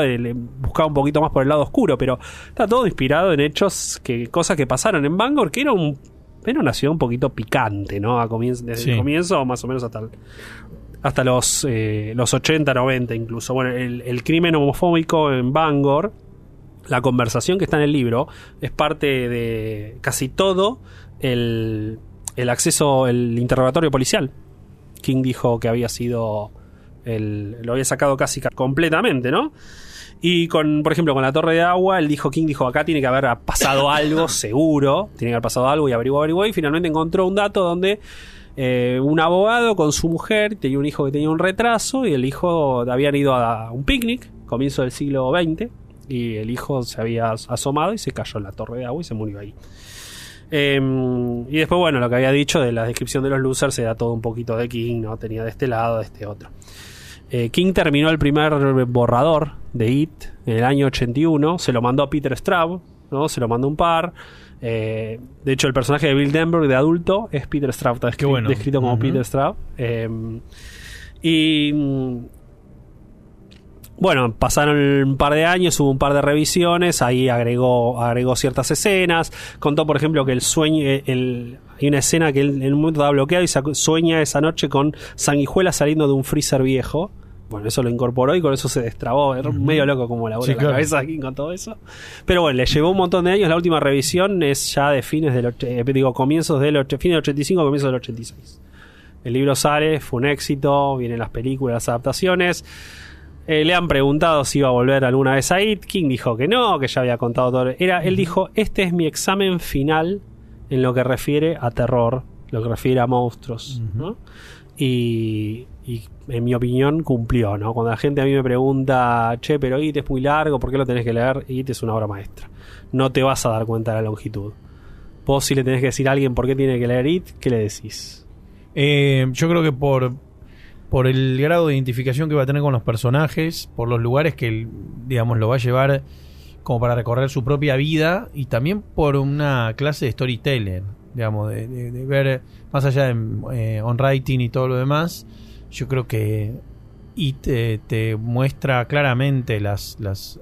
Buscaba un poquito más por el lado oscuro, pero está todo inspirado en hechos, que cosas que pasaron en Bangor, que era un Era una ciudad un poquito picante, ¿no? A comienzo, desde Sí. el comienzo, más o menos hasta, el- hasta los, eh, los 80, 90 incluso. Bueno, el, el crimen homofóbico en Bangor, la conversación que está en el libro, es parte de casi todo el, el acceso, el interrogatorio policial. King dijo que había sido. El, lo había sacado casi ca- completamente, ¿no? Y con, por ejemplo, con la torre de agua, él dijo, King dijo, acá tiene que haber pasado algo, (laughs) seguro. Tiene que haber pasado algo y averiguó, averiguó. Y finalmente encontró un dato donde eh, un abogado con su mujer tenía un hijo que tenía un retraso y el hijo habían ido a un picnic, comienzo del siglo XX, y el hijo se había asomado y se cayó en la torre de agua y se murió ahí. Eh, y después, bueno, lo que había dicho de la descripción de los losers era todo un poquito de King, ¿no? Tenía de este lado, de este otro. Eh, King terminó el primer borrador de It en el año 81, se lo mandó a Peter Straub, ¿no? Se lo mandó un par. Eh, de hecho, el personaje de Bill Denver de adulto es Peter Straub, está Qué descri- bueno. descrito como. Peter Straub. Eh, y mm, bueno, pasaron un par de años, hubo un par de revisiones, ahí agregó, agregó ciertas escenas, contó por ejemplo que el sueño, eh, el, hay una escena que él en un momento estaba bloqueado y sueña esa noche con sanguijuelas saliendo de un freezer viejo. Bueno, eso lo incorporó y con eso se destrabó. Era medio loco como la, Sí, la claro. cabeza aquí con todo eso. Pero bueno, le llevó un montón de años. La última revisión es ya de fines del, eh, digo, comienzos del, fines del 85, comienzos del 86. El libro sale, fue un éxito, vienen las películas, las adaptaciones. Eh, le han preguntado si iba a volver alguna vez a It. King dijo que no, que ya había contado todo. Era, él dijo, este es mi examen final en lo que refiere a terror, lo que refiere a monstruos. ¿no? Y, y, en mi opinión cumplió, ¿no? Cuando la gente a mí me pregunta, che, pero It es muy largo, ¿por qué lo tenés que leer? It es una obra maestra. No te vas a dar cuenta de la longitud. Vos si le tenés que decir a alguien por qué tiene que leer It, ¿qué le decís? Eh, yo creo que por, por el grado de identificación que va a tener con los personajes, por los lugares que, digamos, lo va a llevar como para recorrer su propia vida y también por una clase de storytelling, digamos, de, ver más allá de eh, on writing y todo lo demás. Yo creo que y te, te muestra claramente las, las,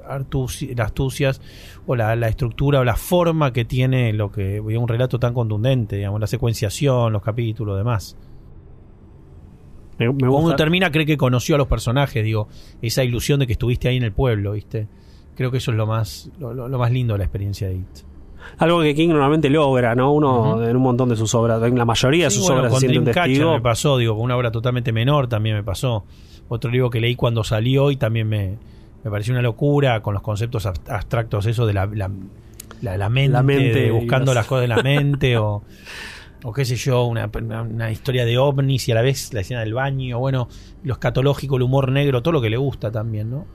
astucias o la, la estructura o la forma que tiene lo que un relato tan contundente, digamos, la secuenciación, los capítulos, demás. Me, uno termina cree que conoció a los personajes, digo, esa ilusión de que estuviste ahí en el pueblo, ¿viste? Creo que eso es lo más, lo, lo- lo más lindo de la experiencia de It. Algo que King normalmente logra, ¿no? Uno en un montón de sus obras, en la mayoría de Sí, sus bueno, obras se con siente un testigo. me pasó, digo, con una obra totalmente menor también me pasó. Otro libro que leí cuando salió y también me, me pareció una locura con los conceptos ab- abstractos, eso de la, la, la- la mente, de buscando las- las cosas de la (laughs) mente o, o qué sé yo, una- una historia de ovnis y a la vez la escena del baño, bueno, lo escatológico, el humor negro, todo lo que le gusta también, ¿no?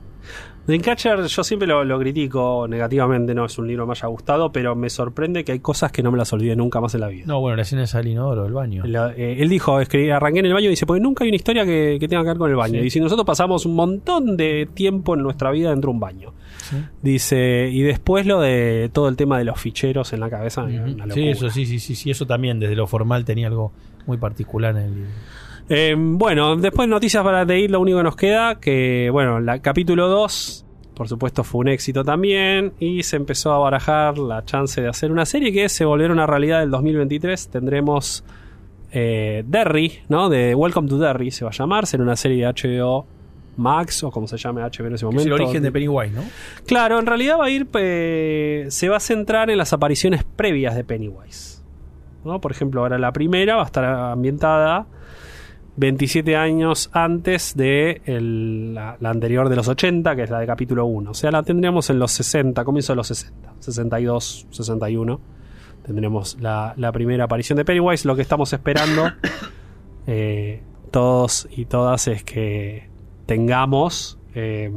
Dreamcatcher yo siempre lo, lo critico negativamente, no es un libro que me haya gustado, pero me sorprende que hay cosas que no me las olvidé nunca más en la vida. No, bueno, la escena de al inodoro del baño. La- eh, él dijo, escribí, arranqué en el baño y dice, porque nunca hay una historia que, que tenga que ver con el baño. Sí. Y si nosotros pasamos un montón de tiempo en nuestra vida dentro de un baño. Sí. Dice, y después lo de todo el tema de los ficheros en la cabeza. Una Sí, eso sí, sí, sí, sí, eso también desde lo formal tenía algo muy particular en el libro. Eh, bueno, después noticias para de ir, lo único que nos queda, que bueno, la capítulo 2, por supuesto fue un éxito también, y se empezó a barajar la chance de hacer una serie que se volviera una realidad del 2023. Tendremos eh, Derry, ¿no? De Welcome to Derry se va a llamar, será una serie de HBO Max, o como se llame HBO en ese momento. es el origen de Pennywise, ¿no? Claro, en realidad va a ir, eh, se va a centrar en las apariciones previas de Pennywise. ¿no? Por ejemplo, ahora la primera va a estar ambientada 27 años antes de el- la, la anterior de los 80, que es la de capítulo 1. O sea, la tendríamos en los 60, comienzo de los 60, 62, 61. Tendremos la, la primera aparición de Pennywise. Lo que estamos esperando (coughs) eh, todos y todas es que tengamos eh,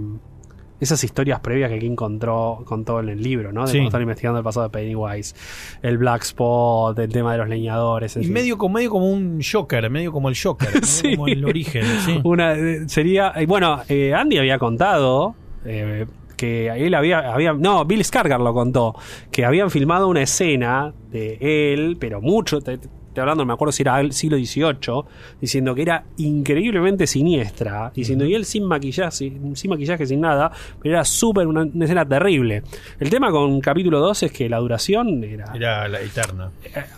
esas historias previas que King encontró contó en el libro, ¿no? De Sí. cuando están investigando el pasado de Pennywise, el Black Spot, el tema de los leñadores. en Y fin. medio, como- medio como un Joker, medio como el Joker, medio (laughs) Sí. como el origen, sí. Una, eh, sería. eh, Bueno, eh, Andy había contado. eh, que él había, había. No, Bill Scargar lo contó. Que habían filmado una escena de él, pero mucho. Estoy hablando, no me acuerdo si era el siglo XVIII, diciendo que era increíblemente siniestra, diciendo, y él sin maquillaje, sin, sin maquillaje, sin nada, pero era súper una, una escena terrible. El tema con capítulo 2 es que la duración era... Era la eterna.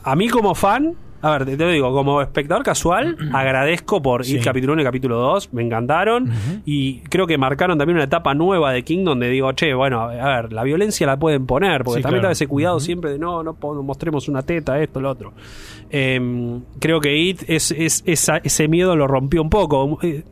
A mí como fan, a ver, te, te lo digo, como espectador casual, (clears throat) agradezco por ir Sí. capítulo 1 y capítulo 2, me encantaron. Y creo que marcaron también una etapa nueva de King donde digo, che, bueno, a ver, la violencia la pueden poner, porque Sí, también claro. estaba ese cuidado siempre de no, no mostremos una teta, esto, lo otro. Em, creo que It, es, es- esa- ese miedo lo rompió un poco. Eh,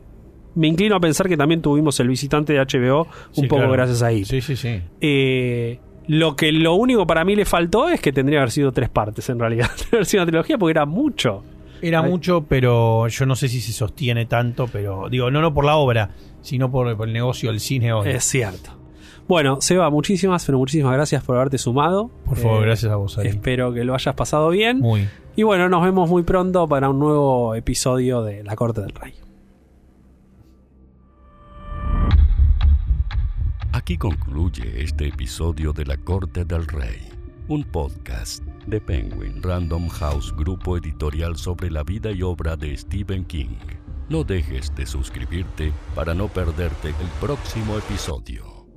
Me inclino a pensar que también tuvimos el visitante de HBO un Sí, poco claro. gracias a It. Sí, sí, sí. Eh, lo que lo único para mí le faltó es que tendría que haber sido tres partes en realidad. (laughs) Tendría que haber sido una trilogía porque era mucho. Era Ay. mucho, pero yo no sé si se sostiene tanto, pero digo, no, no por la obra, sino por, por el negocio del cine hoy. Es cierto. Bueno, Seba, muchísimas, pero muchísimas gracias por haberte sumado. Por favor, Eh, gracias a vos, Ari. Espero que lo hayas pasado bien. Muy. Y bueno, nos vemos muy pronto para un nuevo episodio de La Corte del Rey. Aquí concluye este episodio de La Corte del Rey, un podcast de Penguin Random House, grupo editorial sobre la vida y obra de Stephen King. No dejes de suscribirte para no perderte el próximo episodio.